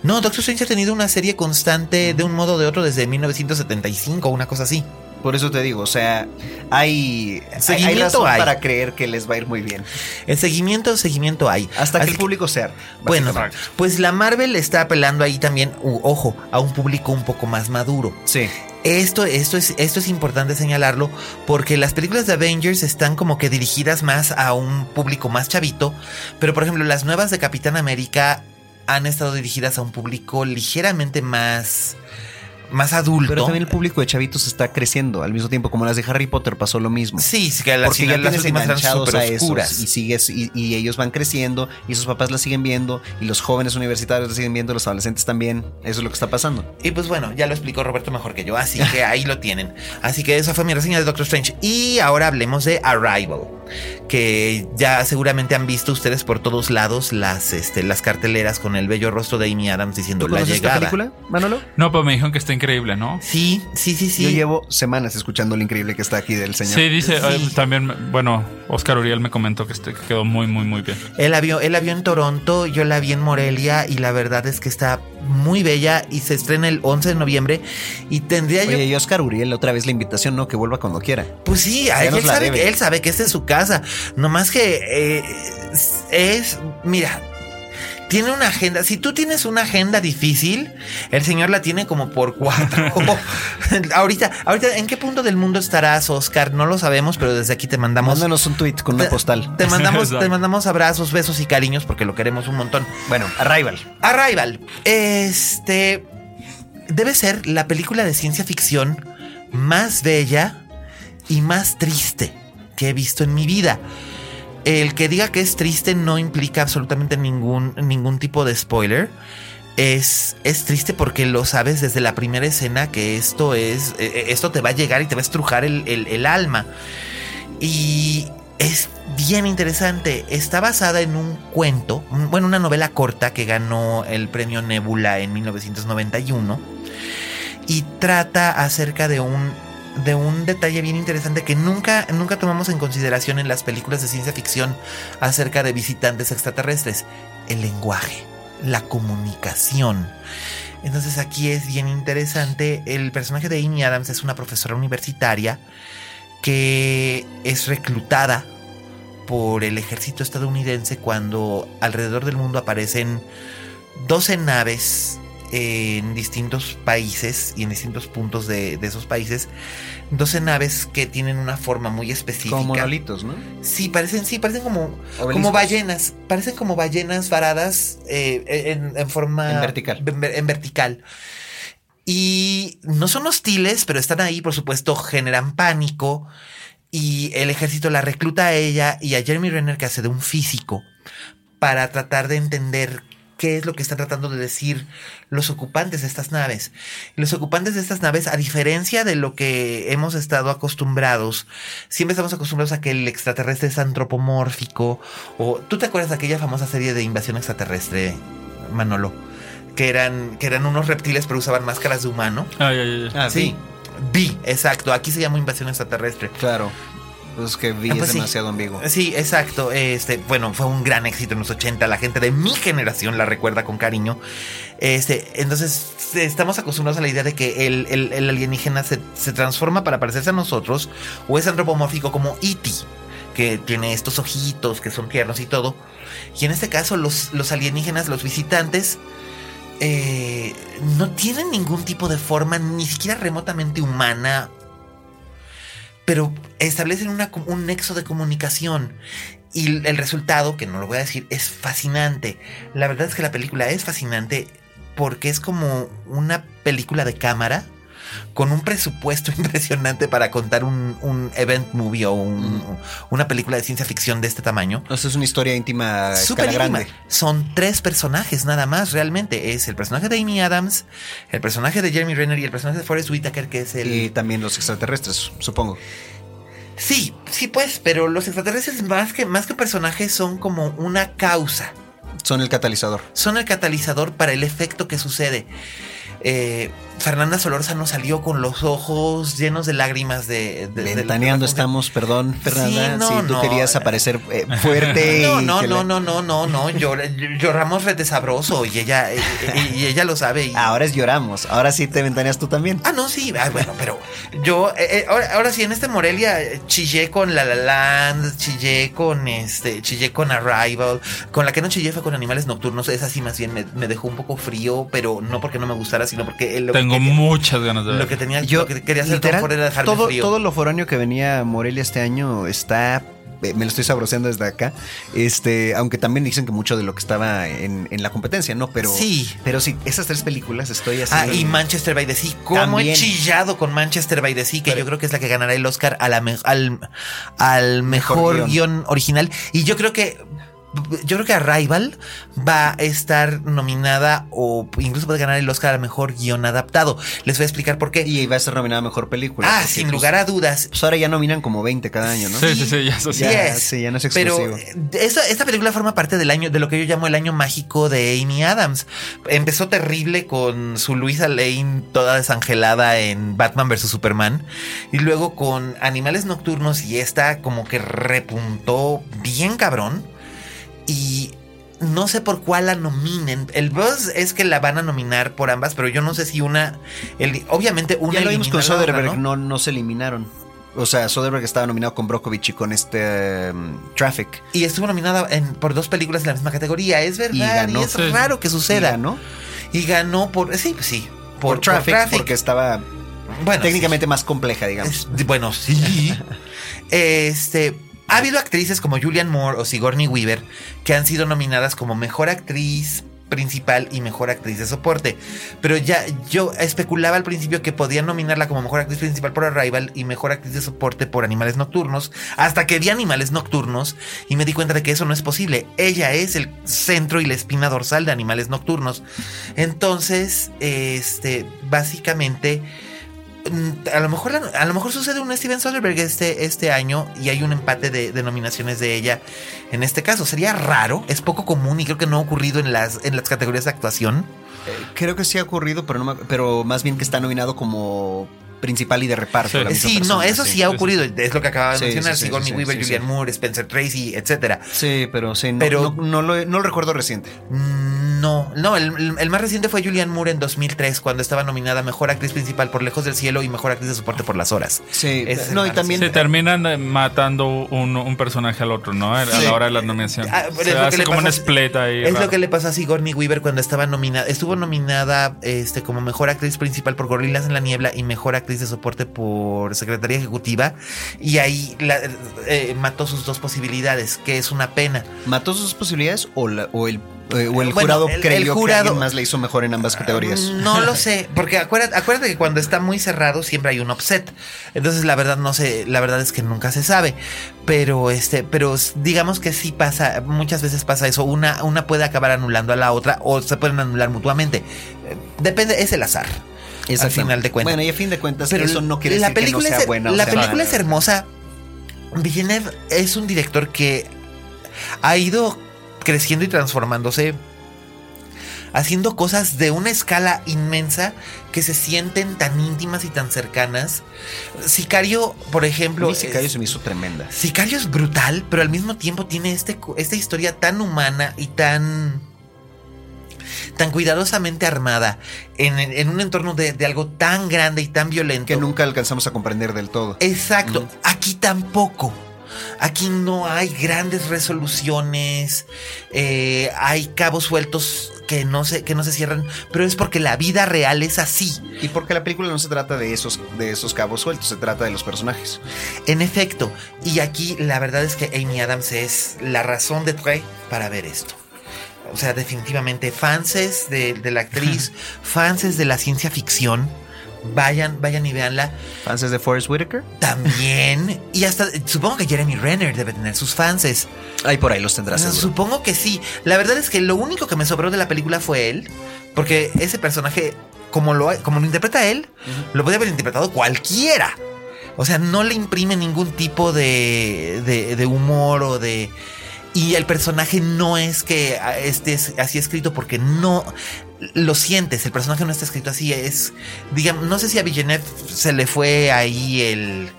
No, Doctor Strange ha tenido una serie constante de un modo o de otro desde 1975, una cosa así.
Por eso te digo, o sea, hay, hay- hay
Seguimiento
razón
hay.
para creer que les va a ir muy bien.
El seguimiento, seguimiento hay.
Hasta que el público sea.
Bueno, pues la Marvel está apelando ahí también, ojo, a un público un poco más maduro.
Sí.
Esto, esto, es, esto es importante señalarlo porque las películas de Avengers están como que dirigidas más a un público más chavito, pero por ejemplo las nuevas de Capitán América han estado dirigidas a un público ligeramente más, más adulto.
Pero también el público de chavitos está creciendo. Al mismo tiempo, como las de Harry Potter pasó lo mismo.
Sí, sí, que las,
Porque ya
las últimas eran
enganchados
súper
a esos y sigues y, y ellos van creciendo y sus papás las siguen viendo y los jóvenes universitarios las siguen viendo, los adolescentes también. Eso es lo que está pasando.
Y pues bueno, ya lo explicó Roberto mejor que yo, así que ahí lo tienen. Así que esa fue mi reseña de Doctor Strange. Y ahora hablemos de Arrival, que ya seguramente han visto ustedes por todos lados las, este, las carteleras con el bello rostro de Amy Adams diciendo
¿Tú
la
conoces esta
llegada.
película, Manolo?
No, pero me dijeron que está increíble, ¿no?
Sí, sí, sí, sí.
Yo llevo semanas escuchando lo increíble que está aquí del señor.
Sí, dice,
Sí.
eh, también, bueno, Oscar Uriel me comentó que, este, que quedó muy, muy, muy bien.
Él la, vio, él la vio en Toronto, yo la vi en Morelia y la verdad es que está muy bella y se estrena el 11 de noviembre y tendría yo...
Oye, y Oscar Uriel, otra vez la invitación, ¿no? Que vuelva cuando quiera.
Pues sí, él, sabe él sabe que esta es su casa. Nomás que eh, es, mira, tiene una agenda. Si tú tienes una agenda difícil, el señor la tiene como por cuatro. <laughs> ahorita, ahorita, ¿en qué punto del mundo estarás, Oscar? No lo sabemos, pero desde aquí te mandamos.
Mándanos un tweet con una
te-
postal.
Te mandamos, <laughs> te mandamos abrazos, besos y cariños porque lo queremos un montón.
Bueno, Arrival.
Arrival. Este. Debe ser la película de ciencia ficción más bella y más triste que he visto en mi vida. El que diga que es triste no implica absolutamente ningún, ningún tipo de spoiler. Es, es triste porque lo sabes desde la primera escena que esto es. eh, Esto te va a llegar y te va a estrujar el, el- el alma. Y es bien interesante. Está basada en un cuento, bueno, una novela corta que ganó el premio Nebula en 1991. Y trata acerca de un, de un detalle bien interesante que nunca, nunca tomamos en consideración en las películas de ciencia ficción acerca de visitantes extraterrestres. El lenguaje, la comunicación. Entonces aquí es bien interesante. El personaje de Amy Adams es una profesora universitaria que es reclutada por el ejército estadounidense cuando alrededor del mundo aparecen 12 naves en distintos países y en distintos puntos de, de esos países. 12 naves que tienen una forma muy específica.
Como monolitos, ¿no?
Sí, parecen, sí, parecen como, como ballenas. Parecen como ballenas varadas eh, en, en forma.
En vertical.
En, en vertical. Y no son hostiles, pero están ahí, por supuesto, generan pánico. Y el ejército la recluta a ella y a Jeremy Renner, que hace de un físico, para tratar de entender qué es lo que están tratando de decir los ocupantes de estas naves. Los ocupantes de estas naves, a diferencia de lo que hemos estado acostumbrados, siempre estamos acostumbrados a que el extraterrestre es antropomórfico. O tú te acuerdas de aquella famosa serie de invasión extraterrestre, Manolo, que eran que eran unos reptiles pero usaban máscaras de humano.
Ay, ay, ay.
Ah, sí.
Vi, exacto. Aquí se llama invasión extraterrestre.
Claro. Pues que vi
Ah, pues
es
sí.
demasiado ambiguo.
Sí, exacto. Este, bueno, fue un gran éxito en los 80. La gente de mi generación la recuerda con cariño. Este, entonces, estamos acostumbrados a la idea de que el, el- el alienígena se, se transforma para parecerse a nosotros o es antropomórfico como E.T., que tiene estos ojitos que son tiernos y todo. Y en este caso, los, los alienígenas, los visitantes, eh, no tienen ningún tipo de forma, ni siquiera remotamente humana pero establecen una- un nexo de comunicación. Y el resultado, que no lo voy a decir, es fascinante. La verdad es que la película es fascinante porque es como una película de cámara con un presupuesto <laughs> impresionante para contar un, un event movie o un- una película de ciencia ficción de este tamaño.
O sea, es una historia íntima
Súper
grande.
Son tres personajes nada más, realmente. Es el personaje de Amy Adams, el personaje de Jeremy Renner y el personaje de Forrest Whitaker, que es el...
Y también los extraterrestres, supongo.
Sí, sí, pues, pero los extraterrestres más que, más que personajes son como una causa.
Son el catalizador.
Son el catalizador para el efecto que sucede. eh, Fernanda Solórzano salió con los ojos llenos de lágrimas de... de-
Ventaneando
de-
estamos, perdón, Fernanda.
Sí, no,
si tú
no.
querías aparecer eh, fuerte <laughs>
No,
y
no, no,
la-
no, no, no, no, llor- lloramos de sabroso y ella, y, y ella lo sabe. y-
Ahora es lloramos. Ahora sí te ventaneas tú también.
Ah, no, sí, ah, bueno, pero yo, eh, eh, ahora, ahora sí, en este Morelia eh, chillé con La La Land, chillé con este, chillé con Arrival, con la que no chillé fue con Animales Nocturnos, esa sí más bien me, me dejó un poco frío, pero no porque no me gustara, sino porque lo
Tengo
que,
muchas ganas de ver.
lo que tenía,
Yo,
lo que quería hacer
literal,
era dejarme
todo,
frío.
todo lo foráneo que venía a Morelia este año está. eh, Me lo estoy sabroseando desde acá. Este, aunque también dicen que mucho de lo que estaba en, en la competencia, ¿no? Pero.
Sí.
Pero sí, esas tres películas estoy así.
Ah, y Manchester by the Sea. ¿Cómo
También.
he chillado con Manchester by the Sea? Que
Pero-
yo creo que es la que ganará el Oscar a la me- al, al mejor,
Mejor
guion. original. Y yo creo que. Yo creo que Arrival va a estar nominada o incluso puede ganar el Oscar al mejor guion adaptado. Les voy a explicar por qué.
Y va a ser nominada a mejor película.
ah, sin
pues,
lugar a dudas.
Pues ahora ya nominan como 20 cada año, ¿no?
Sí, sí, sí, ya eso sí.
Ya,
Yes.
sí, ya no es
Pero
exclusivo.
eh, esta, esta película forma parte del año, de lo que yo llamo el año mágico de Amy Adams. Empezó terrible con su Luisa Lane toda desangelada en Batman vs Superman. Y luego con Animales Nocturnos y esta como que repuntó bien cabrón. Y no sé por cuál la nominen. El buzz es que la van a nominar por ambas, pero yo no sé si una. el- obviamente una.
Ya lo vimos con
otra,
Soderbergh,
¿no?
no, no se eliminaron. O sea, Soderbergh estaba nominado con Brokovich y con este um, Traffic.
Y estuvo nominada en- por dos películas en la misma categoría. Es verdad. Y,
ganó.
es
Sí.
raro que suceda.
Y ganó
Y ganó por. Sí, pues sí.
por, traffic, porque estaba
bueno,
técnicamente más compleja, digamos.
es- bueno, sí. <laughs> este. Ha habido actrices como Julianne Moore o Sigourney Weaver que han sido nominadas como mejor actriz principal y mejor actriz de soporte. Pero ya yo especulaba al principio que podían nominarla como mejor actriz principal por Arrival y mejor actriz de soporte por Animales Nocturnos, hasta que vi Animales Nocturnos y me di cuenta de que eso no es posible. Ella es el centro y la espina dorsal de Animales Nocturnos. Entonces, este, básicamente a lo mejor a lo mejor sucede un Steven Soderbergh este, este año y hay un empate de, nominaciones de ella en este caso. Sería raro es poco común y creo que no ha ocurrido en las en las categorías de actuación.
Creo que sí ha ocurrido, pero, pero más bien que está nominado como principal y de reparto.
Sí.
la misma
sí no eso sí, ha ocurrido es lo que acaba de
Sí,
mencionar
sí, sí,
Sigourney Weaver
sí.
Moore Spencer Tracy etcétera
Sí, pero sí, no,
Pero-
no, no lo, no lo recuerdo reciente.
No, no, el, el más reciente fue Julianne Moore en 2003, cuando estaba nominada Mejor Actriz Principal por Lejos del Cielo y Mejor Actriz de Soporte por las Horas.
Sí,
Es
no, y también.
Sí, terminan eh, matando un, un personaje al otro, ¿no? A
Sí.
la hora de la nominación.
Ah, pero
Se
es lo que
hace
le
como un split ahí.
Es
raro.
lo que le pasó a Sigourney Weaver cuando estaba nominada. Estuvo nominada este, como mejor actriz principal por Gorilas en la Niebla y mejor actriz de soporte por Secretaría Ejecutiva. Y ahí la- eh, mató sus dos posibilidades, que es una pena.
¿Mató sus posibilidades o, la- o el, eh, o el
Bueno,
jurado
el- el
creyó que alguien más le hizo mejor en ambas categorías?
No lo <laughs> sé, porque acuérdate, acuérdate que cuando está muy cerrado siempre hay un offset. Entonces la verdad no sé, la verdad es que nunca se sabe. Pero este, pero digamos que sí pasa, muchas veces pasa eso. Una, una puede acabar anulando a la otra o se pueden anular mutuamente. Eh, Depende, es el azar. Al
Exacto.
final de cuentas.
Bueno, y a fin de cuentas,
Pero
eso no quiere
la
decir que no
película
sea
es,
buena. o
La
sea
película es hermosa. Villeneuve es un director que ha ido creciendo y transformándose, haciendo cosas de una escala inmensa que se sienten tan íntimas y tan cercanas. Sicario, por ejemplo,
Sicario
es-
se me hizo tremenda.
Sicario es brutal, pero al mismo tiempo tiene este, esta historia tan humana y tan tan cuidadosamente armada en, en un entorno de, de algo tan grande y tan violento
Que nunca alcanzamos a comprender del todo.
Exacto, aquí tampoco. Aquí no hay grandes resoluciones, eh, hay cabos sueltos que no, se, que no se cierran, pero es porque la vida real es así.
Y porque la película no se trata de esos, de esos cabos sueltos, se trata de los personajes.
En efecto, y aquí la verdad es que Amy Adams es la razón de tres para ver esto. O sea, definitivamente, fanses de, de la actriz, <laughs> fanses de la ciencia ficción, vayan, vayan y véanla.
¿Fans de Forrest Whitaker?
También, y hasta supongo que Jeremy Renner debe tener sus fanses.
Ahí por ahí los tendrás.
Supongo que sí. La verdad es que lo único que me sobró de la película fue él, porque ese personaje, como lo, como lo interpreta él, lo puede haber interpretado cualquiera. O sea, no le imprime ningún tipo de, de, de humor o de... Y el personaje no es que esté así escrito porque no... lo sientes, el personaje no está escrito así, es, digamos, no sé si a Villeneuve se le fue ahí el,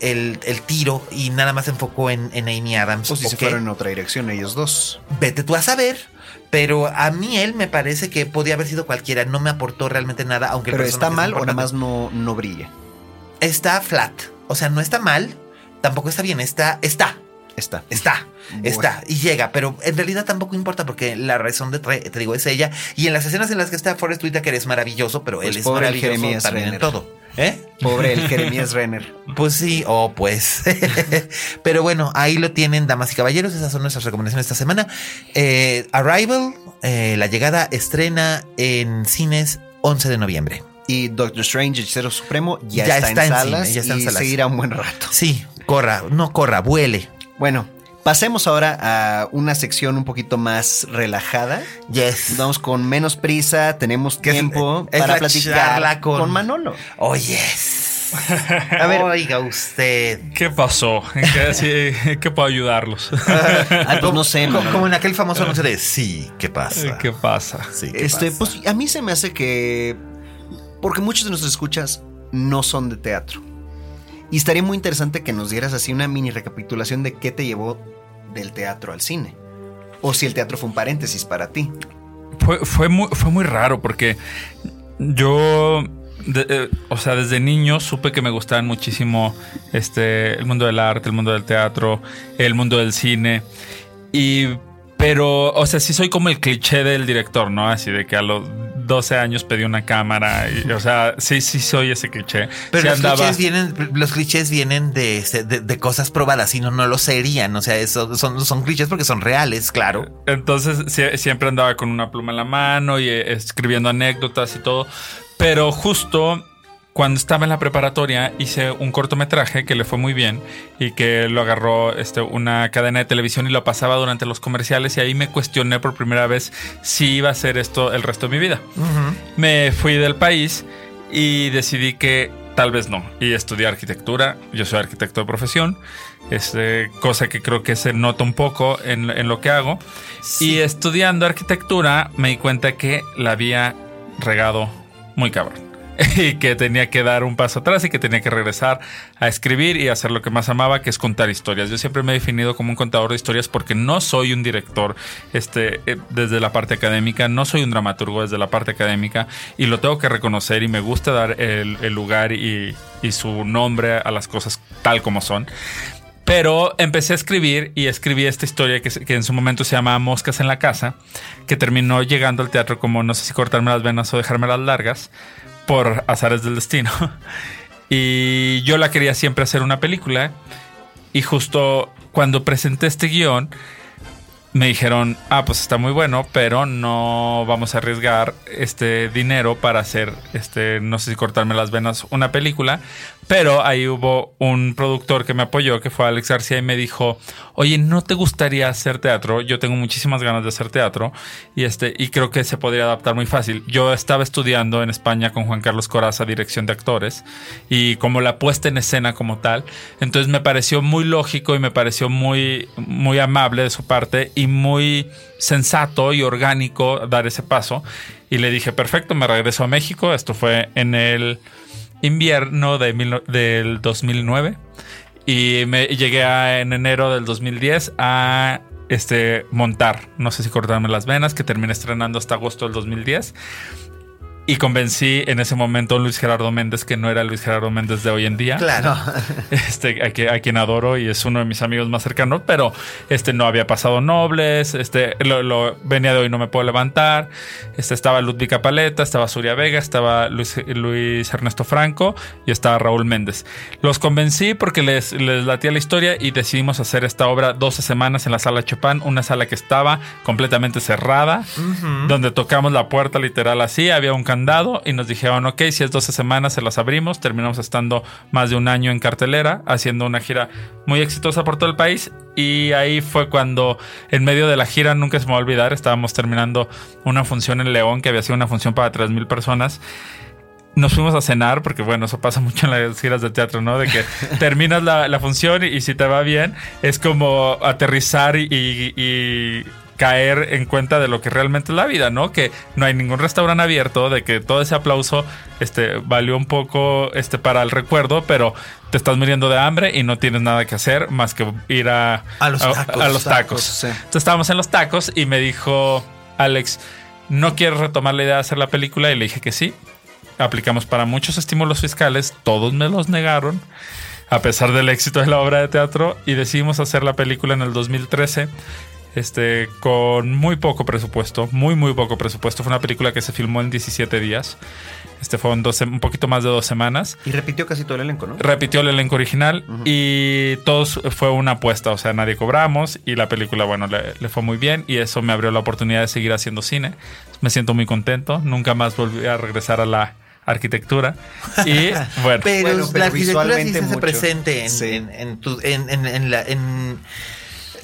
el, el tiro y nada más se enfocó en, en Amy Adams.
O si se fueron en otra dirección ellos dos.
Vete tú a saber. Pero a mí él me parece que podía haber sido cualquiera, no me aportó realmente nada, aunque el
Pero está
personaje es
mal o nada más no, no brilla.
Está flat, o sea, no está mal, tampoco está bien, está, está,
Está.
Está,
Bueno.
está y llega, pero en realidad tampoco importa porque la razón de te digo es ella y en las escenas en las que está Forrest Whitaker es maravilloso, pero
Pues
él es maravilloso
Jeremías
también en
Renner.
todo. ¿Eh?
Pobre el Jeremías Renner. <laughs>
Pues sí, oh pues. <laughs> pero bueno, ahí lo tienen, damas y caballeros, esas son nuestras recomendaciones esta semana. Eh, Arrival, eh, la llegada estrena en cines 11 de noviembre.
Y Doctor Strange, Hechicero Supremo, ya,
Ya
está,
está
en
en
salas
cine, ya está en
y
salas.
seguirá un buen rato.
Sí, corra, no corra, vuele.
Bueno, pasemos ahora a una sección un poquito más relajada.
Yes.
Vamos con menos prisa, tenemos
es-
tiempo
es
para
la
platicar con...
con-
Manolo.
Oh, yes. <laughs>
A ver.
Oiga usted.
¿Qué pasó? ¿En qué, sí, ¿en qué puedo ayudarlos? <laughs>
Ah, pues no sé,
Como, en aquel famoso anuncio de sí, ¿qué pasa?
¿Qué pasa?
Sí, ¿qué
Este,
pasa?
pues a mí se me hace que. Porque muchos de nuestros escuchas no son de teatro. Y estaría muy interesante que nos dieras así una mini recapitulación de qué te llevó del teatro al cine. O si el teatro fue un paréntesis para ti.
Fue, fue, muy, fue muy raro porque yo, eh, o sea, desde niño supe que me gustaban muchísimo este, el mundo del arte, el mundo del teatro, el mundo del cine. Y, pero, o sea, sí soy como el cliché del director, ¿no? Así de que a los 12 años pedí una cámara. Y, o sea, sí, sí soy ese cliché.
Pero
Sí
los,
andaba-
clichés vienen, los clichés vienen de, este, de, de cosas probadas y no, no lo serían. O sea, eso, son, son clichés porque son reales, claro.
Entonces sie- siempre andaba con una pluma en la mano y eh, escribiendo anécdotas y todo. Pero justo cuando estaba en la preparatoria hice un cortometraje que le fue muy bien y que lo agarró este, una cadena de televisión y lo pasaba durante los comerciales y ahí me cuestioné por primera vez si iba a hacer esto el resto de mi vida. Me fui del país y decidí que tal vez no. Y estudié arquitectura. Yo soy arquitecto de profesión. Este, cosa que creo que se nota un poco en, en lo que hago. Y estudiando arquitectura me di cuenta que la había regado muy cabrón. <laughs> Y que tenía que dar un paso atrás y que tenía que regresar a escribir y hacer lo que más amaba, que es contar historias. Yo siempre me he definido como un contador de historias porque no soy un director este, eh, desde la parte académica, no soy un dramaturgo desde la parte académica y lo tengo que reconocer y me gusta dar el, el lugar y, y su nombre a las cosas tal como son. Pero empecé a escribir y escribí esta historia que, que en su momento se llama Moscas en la casa, que terminó llegando al teatro como no sé si cortarme las venas o dejarme las largas por azares del destino. <laughs> Y yo la quería siempre hacer una película. Y justo cuando presenté este guion, me dijeron, ah, pues está muy bueno, pero no vamos a arriesgar este dinero para hacer, este, no sé si cortarme las venas, una película. Pero ahí hubo un productor que me apoyó, que fue Alex García, y me dijo, oye, ¿no te gustaría hacer teatro? Yo tengo muchísimas ganas de hacer teatro y, este, y creo que se podría adaptar muy fácil. Yo estaba estudiando en España con Juan Carlos Coraza, dirección de actores, y como la puesta en escena como tal. Entonces me pareció muy lógico y me pareció muy, muy amable de su parte y muy sensato y orgánico dar ese paso. Y le dije, perfecto, me regreso a México. Esto fue en el invierno de del 2009 y me llegué en enero del 2010 a este montar, no sé si cortarme las venas, que terminé estrenando hasta agosto del 2010. Y convencí en ese momento a Luis Gerardo Méndez, que no era Luis Gerardo Méndez de hoy en día
Claro. <laughs>
este, a, a quien adoro y es uno de mis amigos más cercanos, pero este no había pasado nobles, este lo, lo- venía de hoy no me puedo levantar, este estaba Ludvika Paleta, estaba Suria Vega, estaba Luis, Luis Ernesto Franco y estaba Raúl Méndez. Los convencí porque les, les latía la historia y decidimos hacer esta obra 12 semanas en la sala Chopin, una sala que estaba completamente cerrada, donde tocamos la puerta literal así, había un candado y nos dijeron, ok, si es 12 semanas se las abrimos, terminamos estando más de un año en cartelera, haciendo una gira muy exitosa por todo el país. Y ahí fue cuando en medio de la gira, nunca se me va a olvidar, estábamos terminando una función en León, que había sido una función para 3.000 personas. Nos fuimos a cenar, porque bueno, eso pasa mucho en las giras de teatro, ¿no? De que <laughs> terminas la, la función y, y si te va bien, es como aterrizar y, y- y caer en cuenta de lo que realmente es la vida, ¿no? Que no hay ningún restaurante abierto, de que todo ese aplauso este, valió un poco este, para el recuerdo, pero te estás muriendo de hambre y no tienes nada que hacer más que ir a,
A los tacos.
a los tacos.
sí.
Entonces estábamos en los tacos y me dijo Alex, ¿no quieres retomar la idea de hacer la película? Y le dije que sí. Aplicamos para muchos estímulos fiscales, todos me los negaron, a pesar del éxito de la obra de teatro, y decidimos hacer la película en el 2013. Este, con muy poco presupuesto, muy, muy poco presupuesto. Fue una película que se filmó en 17 días. Este fue un poquito más de dos semanas.
Y repitió casi todo el elenco, ¿no?
Repitió el elenco original y todos fue una apuesta, o sea, nadie cobramos y la película, bueno, le, le fue muy bien y eso me abrió la oportunidad de seguir haciendo cine. Me siento muy contento, nunca más volví a regresar a la arquitectura y <laughs> bueno,
Pero,
Bueno, pero
la arquitectura sí
visualmente
se hace presente en,
Sí.
en, en tu- en- en- en la- en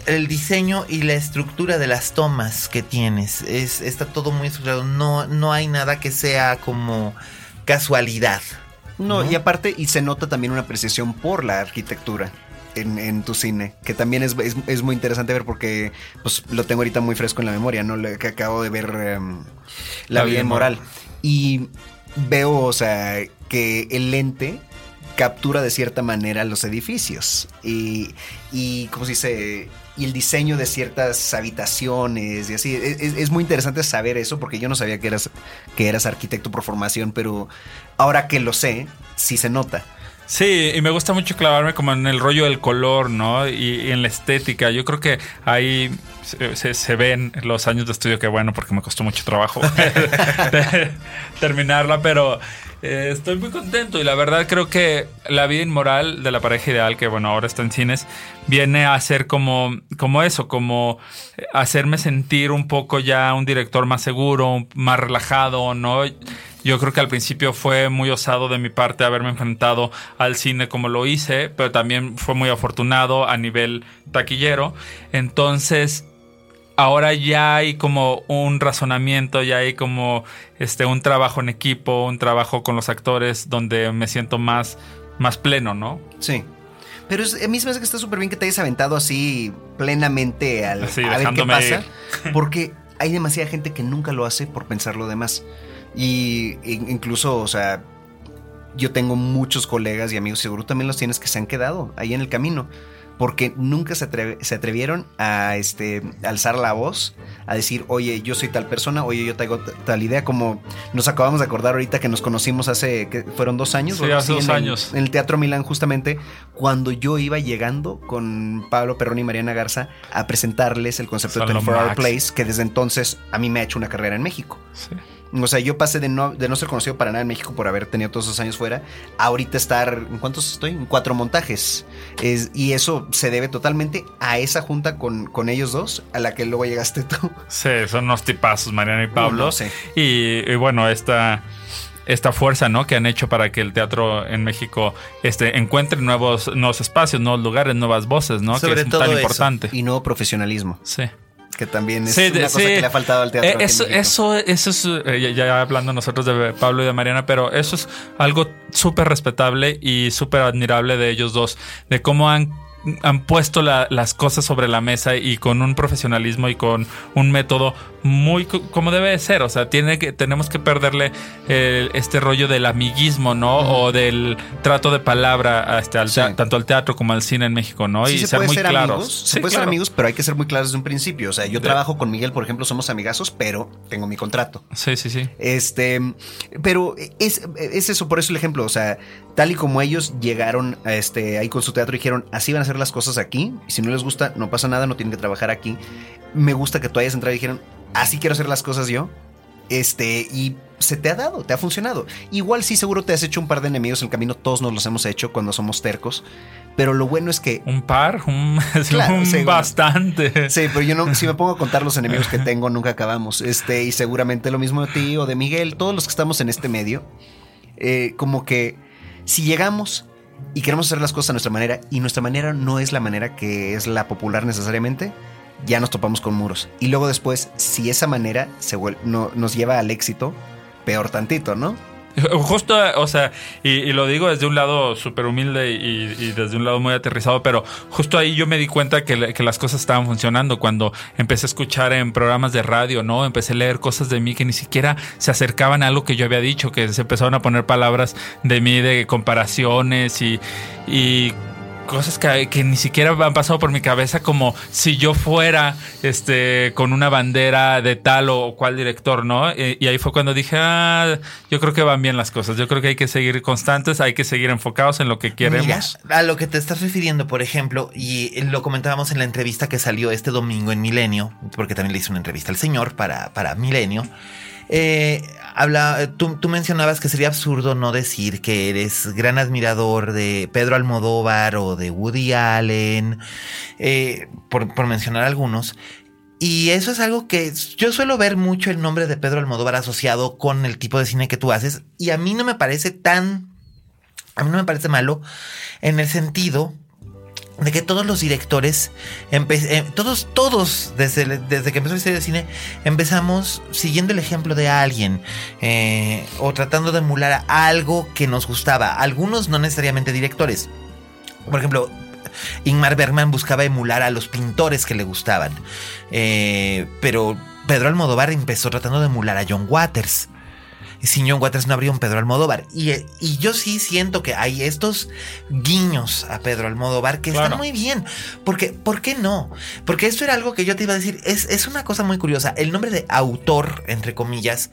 el diseño y la estructura de las tomas que tienes. Es, está todo muy estructurado. No, no hay nada que sea como casualidad.
No, y aparte, y se nota también una apreciación por la arquitectura. En, en tu cine, que también es, es- es muy interesante ver porque pues, lo tengo ahorita muy fresco en la memoria, ¿no? Le- que acabo de ver em, La, vida inmoral. Y veo, o sea, que el lente captura de cierta manera los edificios. Y, y ¿cómo se dice? Y el diseño de ciertas habitaciones y así. Es, es- es muy interesante saber eso porque yo no sabía que eras, que eras arquitecto por formación, pero ahora que lo sé, sí se nota.
Sí, y me gusta mucho clavarme como en el rollo del color, ¿no? Y, en la estética. Yo creo que ahí se, se- ven los años de estudio, que bueno, porque me costó mucho trabajo <laughs> terminarla, pero eh, estoy muy contento y la verdad creo que la vida inmoral de la pareja ideal, que bueno, ahora está en cines, viene a ser como, como eso, como hacerme sentir un poco ya un director más seguro, más relajado, ¿no? Yo creo que al principio fue muy osado de mi parte haberme enfrentado al cine como lo hice, pero también fue muy afortunado a nivel taquillero. Entonces, ahora ya hay como un razonamiento, ya hay como este un trabajo en equipo, un trabajo con los actores donde me siento más más pleno, ¿no?
Sí. Pero es- a mí se me hace que está súper bien que te hayas aventado así plenamente al
Así,
a ver qué pasa. <laughs> Porque hay demasiada gente que nunca lo hace por pensar lo demás. Y in- incluso, o sea, yo tengo muchos colegas y amigos, seguro también los tienes que se han quedado ahí en el camino. Porque nunca se, atreve- se atrevieron a este, alzar la voz, a decir, oye, yo soy tal persona, oye, yo traigo t- tal idea, como nos acabamos de acordar ahorita que nos conocimos hace, que fueron dos años.
Sí, hace dos
en
años.
en el Teatro Milán, justamente, cuando yo iba llegando con Pablo Perrón y Mariana Garza a presentarles el concepto
Son
de
lo
24 Hour. Place, que desde entonces a mí me ha hecho una carrera en México.
Sí.
O sea, yo pasé de no, de no ser conocido para nada en México por haber tenido todos esos años fuera, a ahorita estar, ¿en cuántos estoy? En cuatro montajes. Es- y eso se debe totalmente a esa junta con, con ellos dos, a la que luego llegaste tú.
Sí, son unos tipazos, Mariana y Pablo.
no sé.
y, y bueno, esta, esta fuerza, ¿no? Que han hecho para que el teatro en México este, encuentre nuevos, nuevos espacios, nuevos lugares, nuevas voces, ¿no?
Sobre
que es
todo
tan
eso.
importante.
Y nuevo profesionalismo,
Sí.
Que también es
Sí,
una cosa que le ha faltado al teatro.
Eh, Eso, eso, eso es, eh, ya- ya hablando nosotros de Pablo y de Mariana, pero eso es algo súper respetable y súper admirable de ellos dos, de cómo han, han puesto la- las cosas sobre la mesa y con un profesionalismo y con un método muy co- como debe de ser. O sea, tiene que, tenemos que perderle el- este rollo del amiguismo, ¿no? O del trato de palabra este, al
Sí.
tanto al teatro como al cine en México, ¿no?
Sí
y
se
ser
puede
muy
ser
claros.
amigos, se puede ser amigos, pero hay que ser muy claros desde un principio. O sea, yo
De-
trabajo con Miguel, por ejemplo, somos amigazos, pero tengo mi contrato.
Sí, sí, sí.
Este, pero es, es eso, por eso el ejemplo, o sea, tal y como ellos llegaron a este, ahí con su teatro y dijeron, así van a ser las cosas aquí, y si no les gusta, no pasa nada, no tienen que trabajar aquí. Me gusta que tú hayas entrado y dijeron, así quiero hacer las cosas yo. Este, y se te ha dado, te ha funcionado. Igual sí, seguro te has hecho un par de enemigos en el camino, todos nos los hemos hecho cuando somos tercos, pero lo bueno es que
Un par, un, <laughs>
Claro,
un
sí,
bastante.
Sí, pero yo no, si me pongo a contar los enemigos que tengo, nunca acabamos. Este, y seguramente lo mismo de ti o de Miguel, todos los que estamos en este medio, eh, como que si llegamos y queremos hacer las cosas a nuestra manera, y nuestra manera no es la manera que es la popular necesariamente, ya nos topamos con muros. Y luego después, si esa manera se no, nos lleva al éxito, peor tantito, ¿no? <laughs>
Justo, o sea, y, lo digo desde un lado súper humilde y, desde un lado muy aterrizado, pero justo ahí yo me di cuenta que, que, las cosas estaban funcionando cuando empecé a escuchar en programas de radio, ¿no? Empecé a leer cosas de mí que ni siquiera se acercaban a algo que yo había dicho, que se empezaron a poner palabras de mí, de comparaciones y, y cosas que, ni siquiera han pasado por mi cabeza, como si yo fuera este con una bandera de tal o cual director, ¿no? Y, ahí fue cuando dije, ah, yo creo que van bien las cosas. Yo creo que hay que seguir constantes, hay que seguir enfocados en lo que queremos.
a lo que te estás refiriendo, por ejemplo, y lo comentábamos en la entrevista que salió este domingo en Milenio, porque también le hice una entrevista al señor para, para Milenio. Eh, habla, tú, mencionabas que sería absurdo no decir que eres gran admirador de Pedro Almodóvar o de Woody Allen, eh, por, por, mencionar algunos. Y eso es algo que yo suelo ver mucho el nombre de Pedro Almodóvar asociado con el tipo de cine que tú haces. Y a mí no me parece tan... A mí no me parece malo en el sentido de que todos los directores, eh, todos, todos, desde, desde que empezó la historia de cine, empezamos siguiendo el ejemplo de alguien eh, o tratando de emular algo que nos gustaba. Algunos no necesariamente directores. Por ejemplo, Ingmar Bergman buscaba emular a los pintores que le gustaban. Eh, pero Pedro Almodóvar empezó tratando de emular a John Waters sin John Waters no habría un Pedro Almodóvar. Y, y yo sí siento que hay estos guiños a Pedro Almodóvar que están muy bien. Porque, ¿por qué no? Porque esto era algo que yo te iba a decir. Es, es una cosa muy curiosa. El nombre de autor, entre comillas,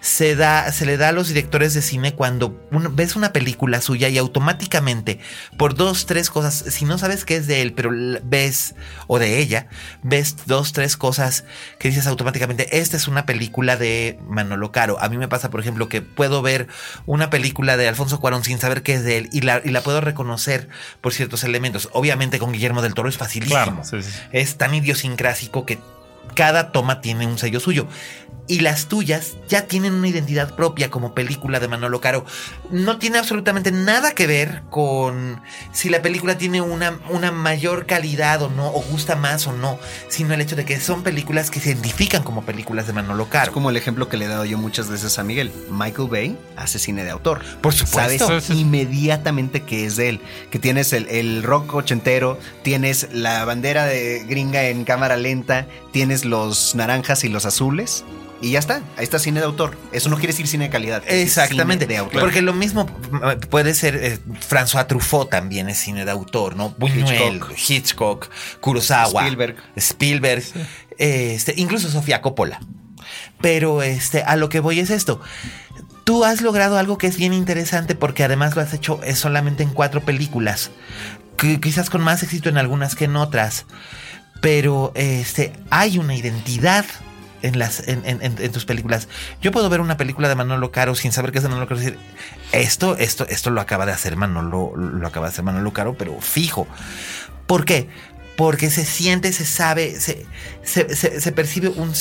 se, da, se le da a los directores de cine cuando ves una película suya y automáticamente, por dos, tres cosas, si no sabes qué es de él, pero ves, o de ella, ves dos, tres cosas que dices automáticamente, esta es una película de Manolo Caro. A mí me pasa, por ejemplo, que puedo ver una película de Alfonso Cuarón sin saber qué es de él y la, y la puedo reconocer por ciertos elementos. Obviamente con Guillermo del Toro es facilísimo. Es tan idiosincrásico que cada toma tiene un sello suyo y las tuyas ya tienen una identidad propia como película de Manolo Caro. No tiene absolutamente nada que ver con si la película tiene una, una mayor calidad o no, o gusta más o no, sino el hecho de que son películas que se identifican como películas de Manolo Caro. Es
como el ejemplo que le he dado yo muchas veces a Miguel. Michael Bay hace cine de autor.
Por supuesto.
Sabes inmediatamente que es de él. Que tienes el, el rock ochentero, tienes la bandera de gringa en cámara lenta, tienes los naranjas y los azules y ya está, ahí está cine de autor. Eso no quiere decir cine de calidad.
Exactamente. de autor. Porque lo mismo eh, puede ser eh, François Truffaut también es cine de autor, ¿no? Buñuel, Hitchcock, Kurosawa,
Spielberg.
Spielberg, este, incluso Sofía Coppola. Pero este, a lo que voy es esto. Tú has logrado algo que es bien interesante porque además lo has hecho es solamente en cuatro películas. quizás con más éxito en algunas que en otras. Pero este, hay una identidad en, tus películas. Yo puedo ver una película de Manolo Caro sin saber qué es de Manolo Caro decir, esto, esto, esto lo acaba de hacer Manolo, lo acaba de hacer Manolo Caro, pero fijo. ¿Por qué? Porque se siente, se sabe, se, se, percibe un...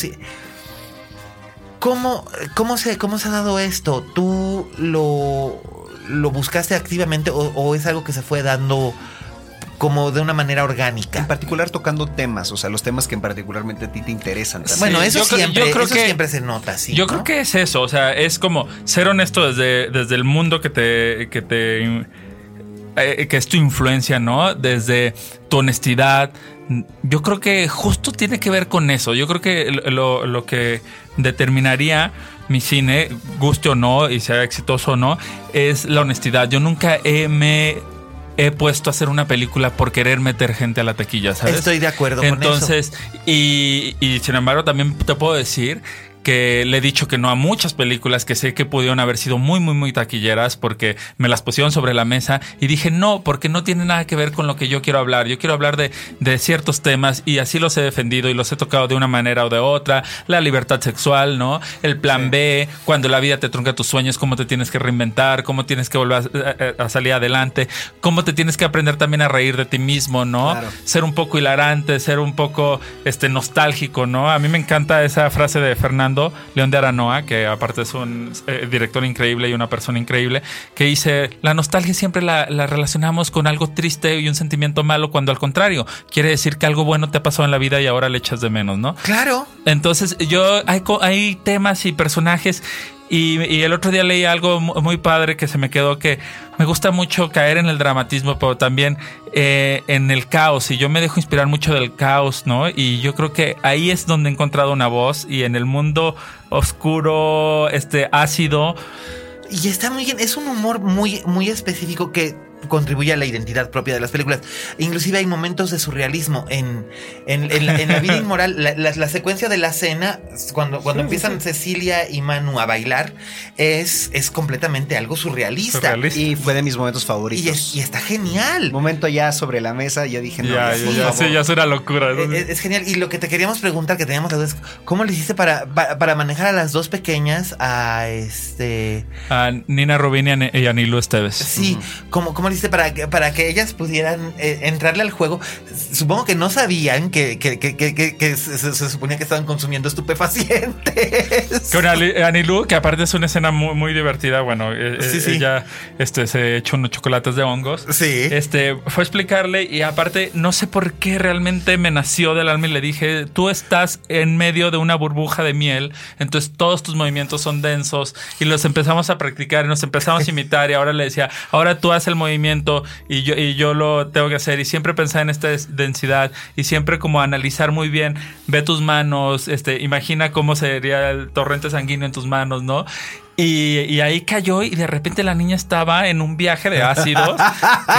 ¿Cómo, cómo, se, ¿Cómo se ha dado esto? ¿Tú lo, lo buscaste activamente o es algo que se fue dando como de una manera orgánica.
En particular tocando temas, o sea, los temas que en particularmente a ti te interesan.
Bueno, eso, siempre, eso siempre se nota, sí.
Yo creo que es eso, o sea, es como ser honesto desde, desde el mundo que te, que te eh, que es tu influencia, ¿no? Desde tu honestidad. Yo creo que justo tiene que ver con eso. Yo creo que lo, lo que determinaría mi cine, guste o no, y sea exitoso o no, es la honestidad. Yo nunca he, me he puesto a hacer una película por querer meter gente a la taquilla, ¿sabes?
Estoy de acuerdo
Entonces, con eso. Y, y sin embargo, también te puedo decir que le he dicho que no a muchas películas que sé que pudieron haber sido muy, muy, muy taquilleras porque me las pusieron sobre la mesa y dije no, porque no tiene nada que ver con lo que yo quiero hablar. Yo quiero hablar de, de ciertos temas y así los he defendido y los he tocado de una manera o de otra. La libertad sexual, ¿no? El plan B, cuando la vida te trunca tus sueños, cómo te tienes que reinventar, cómo tienes que volver a, salir adelante, cómo te tienes que aprender también a reír de ti mismo, ¿no? Ser un poco hilarante, ser un poco este, nostálgico, ¿no? A mí me encanta esa frase de Fernando León de Aranoa, que aparte es un eh, director increíble y una persona increíble, que dice, la nostalgia siempre la, relacionamos con algo triste y un sentimiento malo, cuando al contrario, quiere decir que algo bueno te ha pasado en la vida y ahora le echas de menos, ¿no?
Claro.
Entonces yo, hay, hay temas y personajes Y, el otro día leí algo mu- muy padre que se me quedó que me gusta mucho caer en el dramatismo, pero también eh, en el caos. Y yo me dejo inspirar mucho del caos, ¿no? Y yo creo que ahí es donde he encontrado una voz. Y en el mundo oscuro, este ácido,
Y está muy bien, es un humor muy, muy específico que contribuye a la identidad propia de las películas. Inclusive hay momentos de surrealismo en, en, en la, en la vida inmoral. La, la- la secuencia de la cena, cuando, cuando empiezan Cecilia y Manu a bailar, es, es completamente algo surrealista.
Surrealista.
Y fue de mis momentos
Y,
favoritos.
es- y está genial.
Momento ya sobre la mesa, yo dije, no,
ya,
ya,
ya, sí, ya es una locura.
Eh, Es, es genial. Y lo que te queríamos preguntar, que teníamos la duda, es ¿cómo le hiciste para, para, para manejar a las dos pequeñas a este...
A Nina Rubin y a Nilu Esteves.
Sí, ¿cómo, cómo le hiciste para que, para que ellas pudieran eh, entrarle al juego? Supongo que no sabían que, que, que, se, se- suponía que estaban consumiendo estupefacientes.
Con Anilu, que aparte es una escena muy, muy divertida. Bueno, eh,
Sí,
eh,
sí.
ella este, se echó unos chocolates de hongos.
Sí.
Este, fue a explicarle y aparte no sé por qué realmente me nació del alma y le dije, tú estás en medio de una burbuja de miel, entonces todos tus movimientos son densos y los empezamos a practicar y nos empezamos a imitar y ahora le decía, ahora tú haces el movimiento y yo, y yo lo tengo que hacer y siempre pensar en esta densidad y siempre como analizar muy bien, ve tus manos, este, imagina cómo sería el torrente sanguíneo en tus manos, ¿no? Y, y ahí cayó y de repente la niña estaba en un viaje de ácidos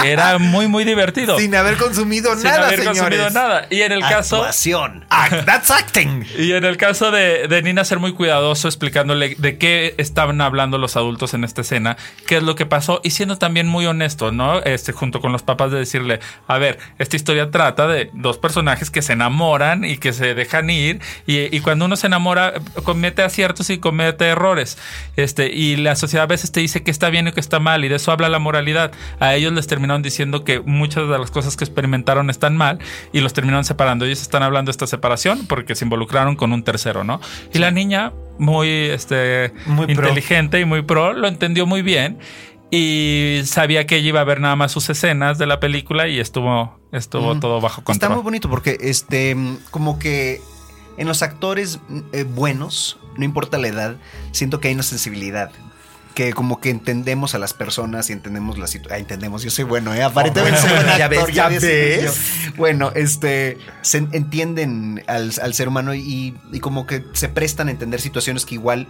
que era muy, muy divertido.
Sin haber consumido
Sin
nada,
haber
señores.
consumido nada. Y en el caso...
Actuación.
Act- that's acting. <laughs>
Y en el caso de, de Nina ser muy cuidadoso explicándole de qué estaban hablando los adultos en esta escena, qué es lo que pasó y siendo también muy honesto, ¿no? Este, junto con los papás de decirle, a ver, esta historia trata de dos personajes que se enamoran y que se dejan ir y, y cuando uno se enamora comete aciertos y comete errores. Este, y la sociedad a veces te dice que está bien y que está mal y de eso habla la moralidad. A ellos les terminaron diciendo que muchas de las cosas que experimentaron están mal y los terminaron separando. Ellos están hablando de esta separación porque se involucraron con un tercero, ¿no? Y la niña, muy, este,
Muy pro.
inteligente y muy pro, lo entendió muy bien y sabía que ella iba a ver nada más sus escenas de la película y estuvo, estuvo todo bajo
Está
control.
muy bonito porque, este, como que en los actores eh, buenos, no importa la edad, siento que hay una sensibilidad. Que como que entendemos a las personas y entendemos la situación. entendemos, yo soy bueno, ¿eh? Aparentemente <laughs>
Ya ves, ya
ves. Bueno, este, se en- entienden al, al ser humano y, y como que se prestan a entender situaciones que igual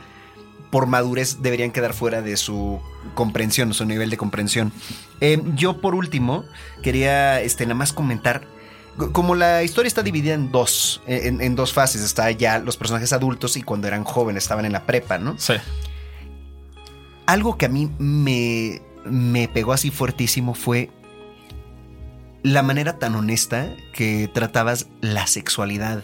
por madurez deberían quedar fuera de su comprensión, su nivel de comprensión. Eh, yo por último quería este, nada más comentar, como la historia está dividida en dos, en, en dos fases, está ya los personajes adultos y cuando eran jóvenes estaban en la prepa, ¿no?
Sí.
Algo que a mí me, me pegó así fuertísimo fue la manera tan honesta que tratabas la sexualidad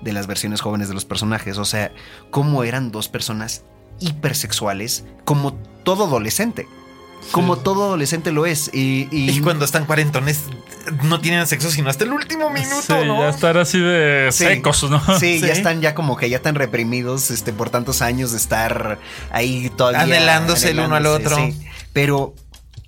de las versiones jóvenes de los personajes. O sea, cómo eran dos personas hipersexuales, como todo adolescente. Como todo adolescente lo es. Y, y-
Y cuando están cuarentones, no tienen sexo sino hasta el último minuto,
Sí,
¿no?
ya estar así de
Sí.
secos, ¿no?
Sí,
Sí.
ya están ya como que ya están reprimidos este, por tantos años de estar ahí todavía.
Anhelándose el uno al otro.
sí. Pero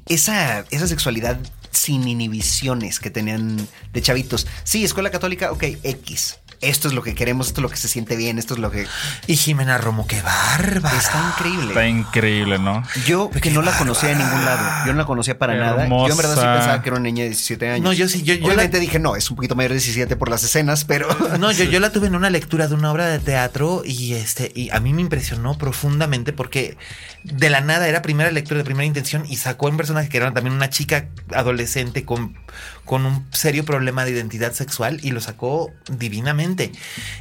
esa, esa sexualidad sin inhibiciones que tenían de chavitos. Sí, escuela católica, ok, X. Esto es lo que queremos, esto es lo que se siente bien, esto es lo que...
Y Jimena Romo, qué bárbara.
Está increíble.
Está increíble, ¿no?
Yo que no la conocía en ningún lado. Yo no la conocía para nada. Yo en verdad sí pensaba que era una niña de 17 años.
No, yo sí, yo- yo
Obviamente dije, no, es un poquito mayor de 17 por las escenas, pero... <laughs>
No, yo, yo la <laughs> tuve en una lectura de una obra de teatro y este y a mí me impresionó profundamente porque de la nada era primera lectura de primera intención y sacó un personaje que era también una chica adolescente con, con un serio problema de identidad sexual y lo sacó divinamente.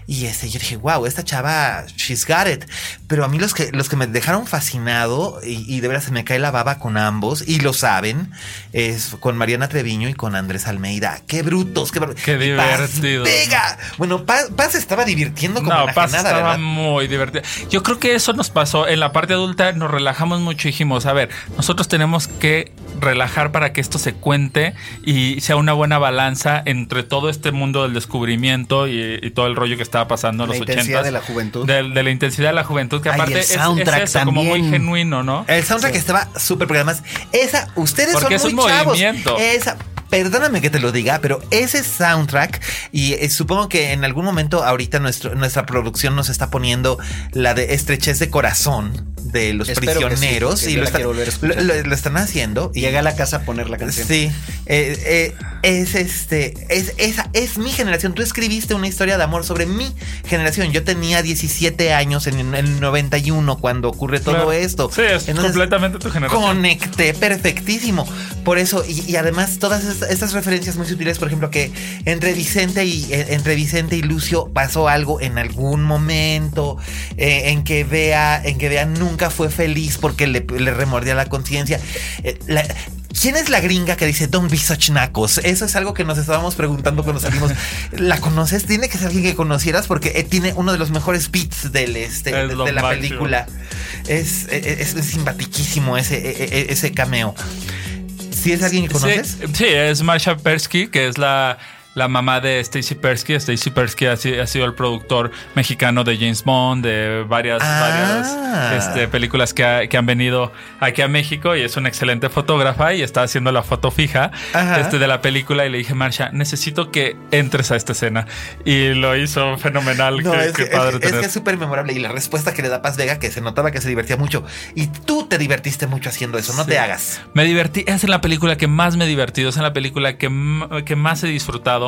Y este, yo dije, wow, esta chava, she's got it. Pero a mí los que, los que me dejaron fascinado y, y de verdad se me cae la baba con ambos y lo saben, es con Mariana Treviño y con Andrés Almeida. Qué brutos, qué,
divertido.
Vega. Bueno, Paz, Paz estaba divirtiendo como
No, Paz estaba
¿verdad?
muy divertido. Yo creo que eso nos pasó en la parte adulta, nos relajamos mucho y dijimos, a ver, nosotros tenemos que relajar para que esto se cuente y sea una buena balanza entre todo este mundo del descubrimiento y, y todo el rollo que estaba pasando en
La
los
intensidad
80
de la juventud.
De, de la intensidad de la juventud, que
Ay,
aparte
el
es, es eso, como muy genuino, ¿no?
El soundtrack estaba súper, porque además, esa, ustedes
Porque
son
es
muy
un
chavos.
movimiento.
Esa, perdóname que te lo diga, pero ese soundtrack, y eh, supongo que en algún momento ahorita nuestro, nuestra producción nos está poniendo la de estrechez de corazón de los
Espero que sí,
prisioneros
porque
y
yo
lo,
la
están- lo- lo- lo haciendo. y-
Llegué a la casa a poner la canción.
Sí, eh, eh, es este, es, esa es mi generación. Tú escribiste una historia de amor sobre mi generación. Yo tenía 17 años en el 91 cuando ocurre todo
Claro.
esto.
Sí, es completamente tu generación.
Conecté perfectísimo. Por eso, y, y además todas estas, estas referencias muy sutiles, por ejemplo, que entre Vicente y eh, entre Vicente y Lucio pasó algo en algún momento, eh, en que vea, en que vea nunca fue feliz porque le, le remordía la conciencia. Eh, la- ¿Quién es la gringa que dice Don't be such nacos? Eso es algo que nos estábamos preguntando cuando salimos. <laughs> ¿La conoces? Tiene que ser alguien que conocieras porque eh, tiene uno de los mejores beats del este,
Es
de, la
máximo.
película. Es, es, es simpatiquísimo ese, ese cameo. ¿Sí es alguien que conoces?
Sí, sí, es Marsha Persky, que es la, la mamá de Stacy Persky. Stacy Persky ha, ha sido el productor mexicano de James Bond, de varias,
Ah.
varias este, películas que, ha- que han venido aquí a México y es una excelente fotógrafa y está haciendo la foto fija
Ajá.
este, de la película y le dije, Marsha, necesito que entres a esta escena. Y lo hizo fenomenal.
No,
qué,
es,
qué
que,
padre
es que- es
tener.
que es súper memorable. Y la respuesta que le da Paz Vega, que se notaba que se divertía mucho. Y tú te divertiste mucho haciendo eso, no
Sí.
te hagas.
Me divertí, es en la película que más me he divertido, es en la película que más he disfrutado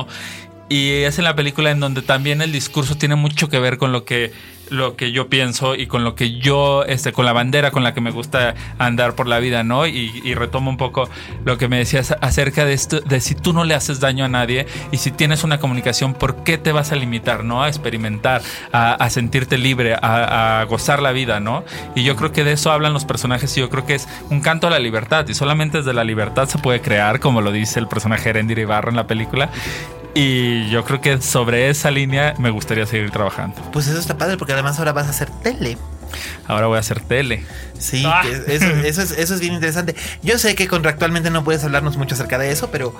y es en la película en donde también el discurso tiene mucho que ver con lo que lo que yo pienso y con lo que yo, este, con la bandera con la que me gusta andar por la vida, ¿no? Y, retomo un poco lo que me decías acerca de esto, de si tú no le haces daño a nadie y si tienes una comunicación, ¿por qué te vas a limitar, ¿no? A experimentar, a, sentirte libre, a, gozar la vida, ¿no? Y yo creo que de eso hablan los personajes y yo creo que es un canto a la libertad y solamente desde la libertad se puede crear, como lo dice el personaje Erendir Ibarra en la película. Y yo creo que sobre esa línea me gustaría seguir trabajando.
Pues eso está padre, porque además ahora vas a hacer tele.
Ahora voy a hacer tele.
Sí,
Ah.
eso es, eso es bien interesante. Yo sé que contractualmente no puedes hablarnos mucho acerca de eso, pero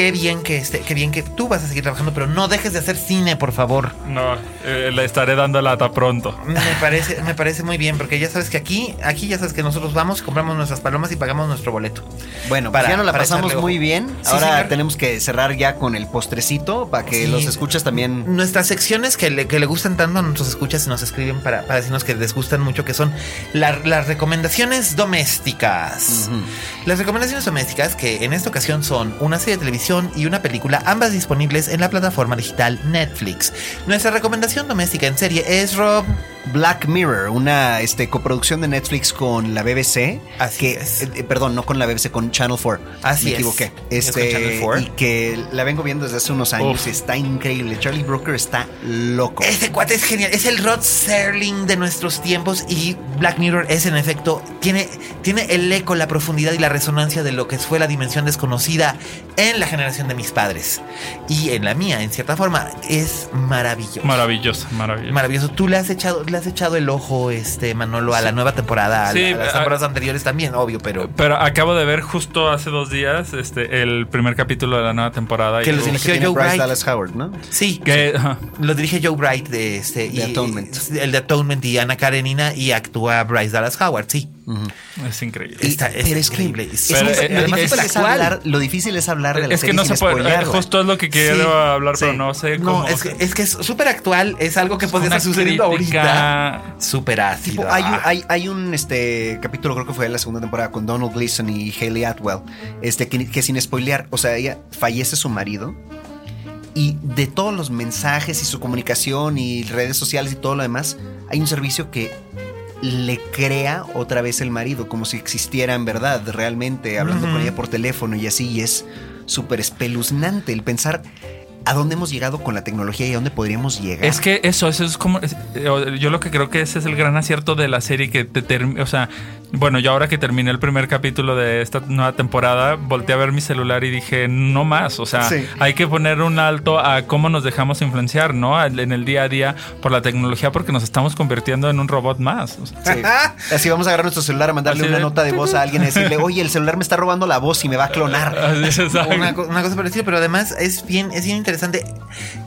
qué bien que este, qué bien que tú vas a seguir trabajando, pero no dejes de hacer cine, por favor.
No, eh, le estaré dando lata pronto.
Me parece, me parece muy bien, porque ya sabes que aquí, aquí ya sabes que nosotros vamos, compramos nuestras palomas y pagamos nuestro boleto.
Bueno, pues
Para-
ya nos la pasamos muy bien.
Sí,
Ahora
señor.
tenemos que cerrar ya con el postrecito para que
Sí.
los escuchas también.
Nuestras secciones que le, que le gustan tanto a nuestros escuchas y nos escriben para, para decirnos que les gustan mucho, que son la- las recomendaciones domésticas. Las recomendaciones domésticas, que en esta ocasión son una serie de televisión y una película, ambas disponibles en la plataforma digital Netflix. Nuestra recomendación doméstica en serie es Rob.
Black Mirror, una este, coproducción de Netflix con la BBC.
Así
que,
es.
eh, perdón, no con la BBC, con Channel 4.
Así
Me
es.
equivoqué.
Es con
Este,
Channel 4.
y que la vengo viendo desde hace unos años
Uf.
está increíble. Charlie Brooker está loco.
Ese cuate es genial, es el Rod Serling de nuestros tiempos y Black Mirror es en efecto, tiene, tiene el eco, la profundidad y la resonancia de lo que fue la dimensión desconocida en la generación de mis padres. Y en la mía, en cierta forma, es maravilloso.
Maravilloso, maravilloso.
Maravilloso. Tú le has echado, le has echado el ojo, este Manolo, a la nueva temporada, a,
Sí,
a las
a-
temporadas anteriores también, obvio, pero
Pero acabo de ver justo hace dos días este, el primer capítulo de la nueva temporada.
Que
y-
los dirigió Joe
Bryce
Wright.
Dallas Howard, ¿no?
sí,
que.
Lo dirige Joe Bright de este.
De Atonement.
El de Atonement y Ana Karenina y actúa Bryce Dallas Howard, sí.
Es increíble.
Está, es
pero es que
increíble.
es
Pero,
un-
eh,
lo,
además
difícil
es
es hablar, lo difícil es hablar de la
es que no se puede.
spoilearla.
Justo es lo que quiero
Sí,
hablar, pero no sé
No,
cómo.
es que, es que es súper actual, es algo que podría estar sucediendo ahorita. Súper ácido.
Tipo, hay, un, hay, hay un, este, capítulo, creo que fue de la segunda temporada, con Donald Gleason y Haley Atwell, este, que, que sin spoilear, o sea, ella fallece su marido y de todos los mensajes y su comunicación y redes sociales y todo lo demás, hay un servicio que le crea otra vez el marido, como si existiera en verdad, realmente, hablando con ella por teléfono y así, y es súper espeluznante el pensar a dónde hemos llegado con la tecnología y a dónde podríamos llegar.
Es que eso, eso es como. eh, yo lo que creo que ese es el gran acierto de la serie que te termina. O sea, bueno, yo ahora que terminé el primer capítulo de esta nueva temporada, volteé a ver mi celular y dije, no más. O sea,
Sí.
hay que poner un alto a cómo nos dejamos influenciar, ¿no? En el día a día por la tecnología, porque nos estamos convirtiendo en un robot más. O sea,
Sí. <laughs> Así vamos a agarrar nuestro celular a mandarle
Así
una
de-
nota de voz a alguien y decirle, <laughs> oye, el celular me está robando la voz y me va a clonar. <laughs>
Una, una cosa parecida, pero además es bien, es bien interesante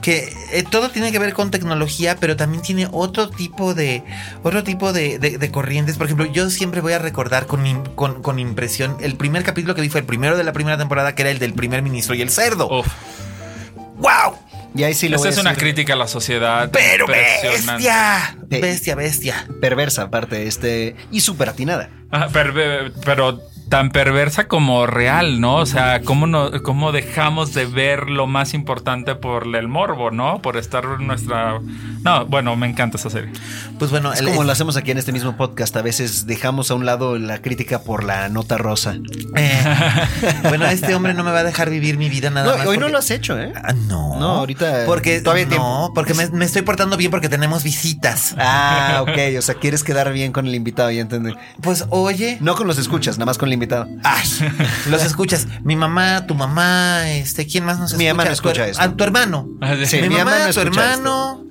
que eh, todo tiene que ver con tecnología, pero también tiene otro tipo de otro tipo de, de- de corrientes. Por ejemplo, yo siempre voy a recordar con, con, con impresión el primer capítulo que vi fue el primero de la primera temporada, que era el del primer ministro y el cerdo.
Uf.
¡Wow!
Y ahí sí lo voy
es una crítica a la sociedad.
Pero bestia.
Sí.
Bestia, bestia.
Perversa, aparte, este. Y súper atinada.
Ajá, perve- pero tan perversa como real, ¿no? O sea, ¿cómo, no, cómo dejamos de ver lo más importante por el morbo, ¿no? Por estar en nuestra... No, bueno, me encanta esa serie.
Pues bueno,
Es
el-
como lo hacemos aquí en este mismo podcast. A veces dejamos a un lado la crítica por la nota rosa.
eh, <laughs> bueno, este hombre no me va a dejar vivir mi vida nada
No,
más.
hoy no
porque-
lo has hecho, ¿eh?
Ah, no.
No, ahorita
Porque
todavía
no,
tiempo.
porque me, me estoy portando bien porque tenemos visitas.
Ah, ok. O sea, quieres quedar bien con el invitado, ya entendí.
Pues oye,
No con los escuchas, nada más con el invitado.
Ay, <laughs> los escuchas. Mi mamá, tu mamá, este, ¿quién más nos escucha?
Mi mamá no escucha
her-
esto.
ah, tu hermano.
Sí,
mi,
mi
mamá,
no
tu hermano.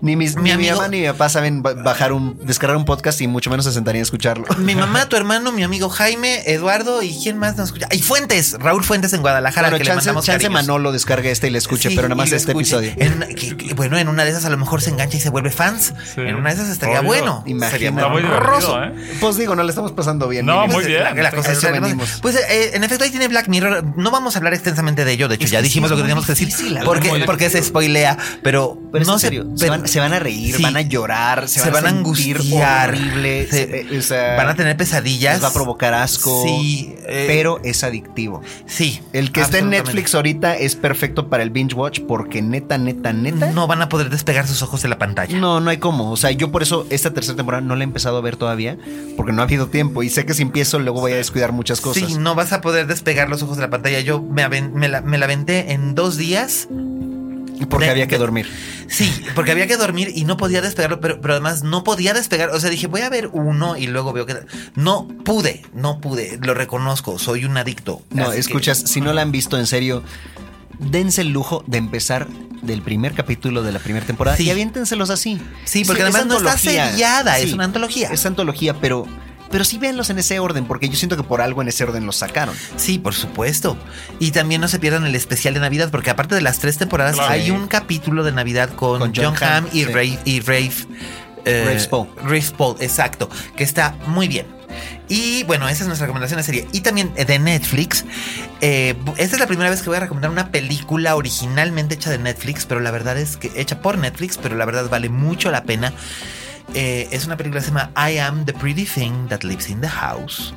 Ni, mis,
Mi
ni mi
amigo-
mamá ni mi papá saben ba- bajar un, descargar un podcast y mucho menos se sentarían a escucharlo.
Mi <laughs> mamá, tu hermano, mi amigo Jaime, Eduardo y quién más nos escucha. Y Fuentes, Raúl Fuentes en Guadalajara,
Bueno,
que
chance,
le mandamos
chance. Manolo descargue este y le escuche,
Sí,
pero nada más este
escuche.
episodio.
En una- que- que, bueno, en una de esas a lo mejor se engancha y se vuelve fans.
Sí.
En una de esas estaría
Obvio.
bueno.
Divertido, ¿eh?
Pues digo, no le estamos pasando bien.
No, muy bien.
La, la cosa es. Pues eh, en efecto ahí tiene Black Mirror. No vamos a hablar extensamente de ello. De hecho,
Es
ya dijimos lo que teníamos que decir. Porque, porque se spoilea. Pero, no sé.
se,
pero-
se van a reír,
Sí.
van a llorar, se,
se van a
sentir
angustiar.
horrible,
se-
se- eh, o sea,
van a tener pesadillas.
les va a provocar asco.
Sí, eh,
pero es adictivo.
Sí.
El que esté en. Netflix ahorita es perfecto para el binge watch porque neta, neta, neta.
No van a poder despegar sus ojos de la pantalla.
No, no hay cómo. O sea, yo por eso esta tercera temporada no la he empezado a ver todavía porque no ha habido tiempo y sé que si empiezo luego voy a descuidar muchas cosas.
Sí, no vas a poder despegar los ojos de la pantalla. Yo me, me la, me la en dos días.
Porque
de-
había que dormir.
Sí, porque había que dormir y no podía despegarlo, pero, pero además no podía despegar. O sea, dije, voy a ver uno y luego veo que... No pude, no pude, lo reconozco, soy un adicto.
No,
que-
escuchas, si no la han visto en serio, dense el lujo de empezar del primer capítulo de la primera temporada
Sí.
y aviéntenselos así.
Sí, porque además no está sellada, es una antología.
Es antología, pero, pero sí véanlos en ese orden, porque yo siento que por algo en ese orden los sacaron.
Sí, por supuesto. Y también no se pierdan el especial de Navidad, porque aparte de las tres temporadas,
Claro.
hay un capítulo de Navidad con,
Con
John,
John
Hamm y,
sí.
Rafe, y Rafe, eh,
Rafe Spall.
Rafe exacto, que está muy bien. Y bueno, esa es nuestra recomendación de serie. Y también de Netflix. eh, esta es la primera vez que voy a recomendar una película originalmente hecha de Netflix, pero la verdad es que hecha por Netflix, pero la verdad vale mucho la pena. Eh, es una película que se llama I Am the Pretty Thing That Lives in the House.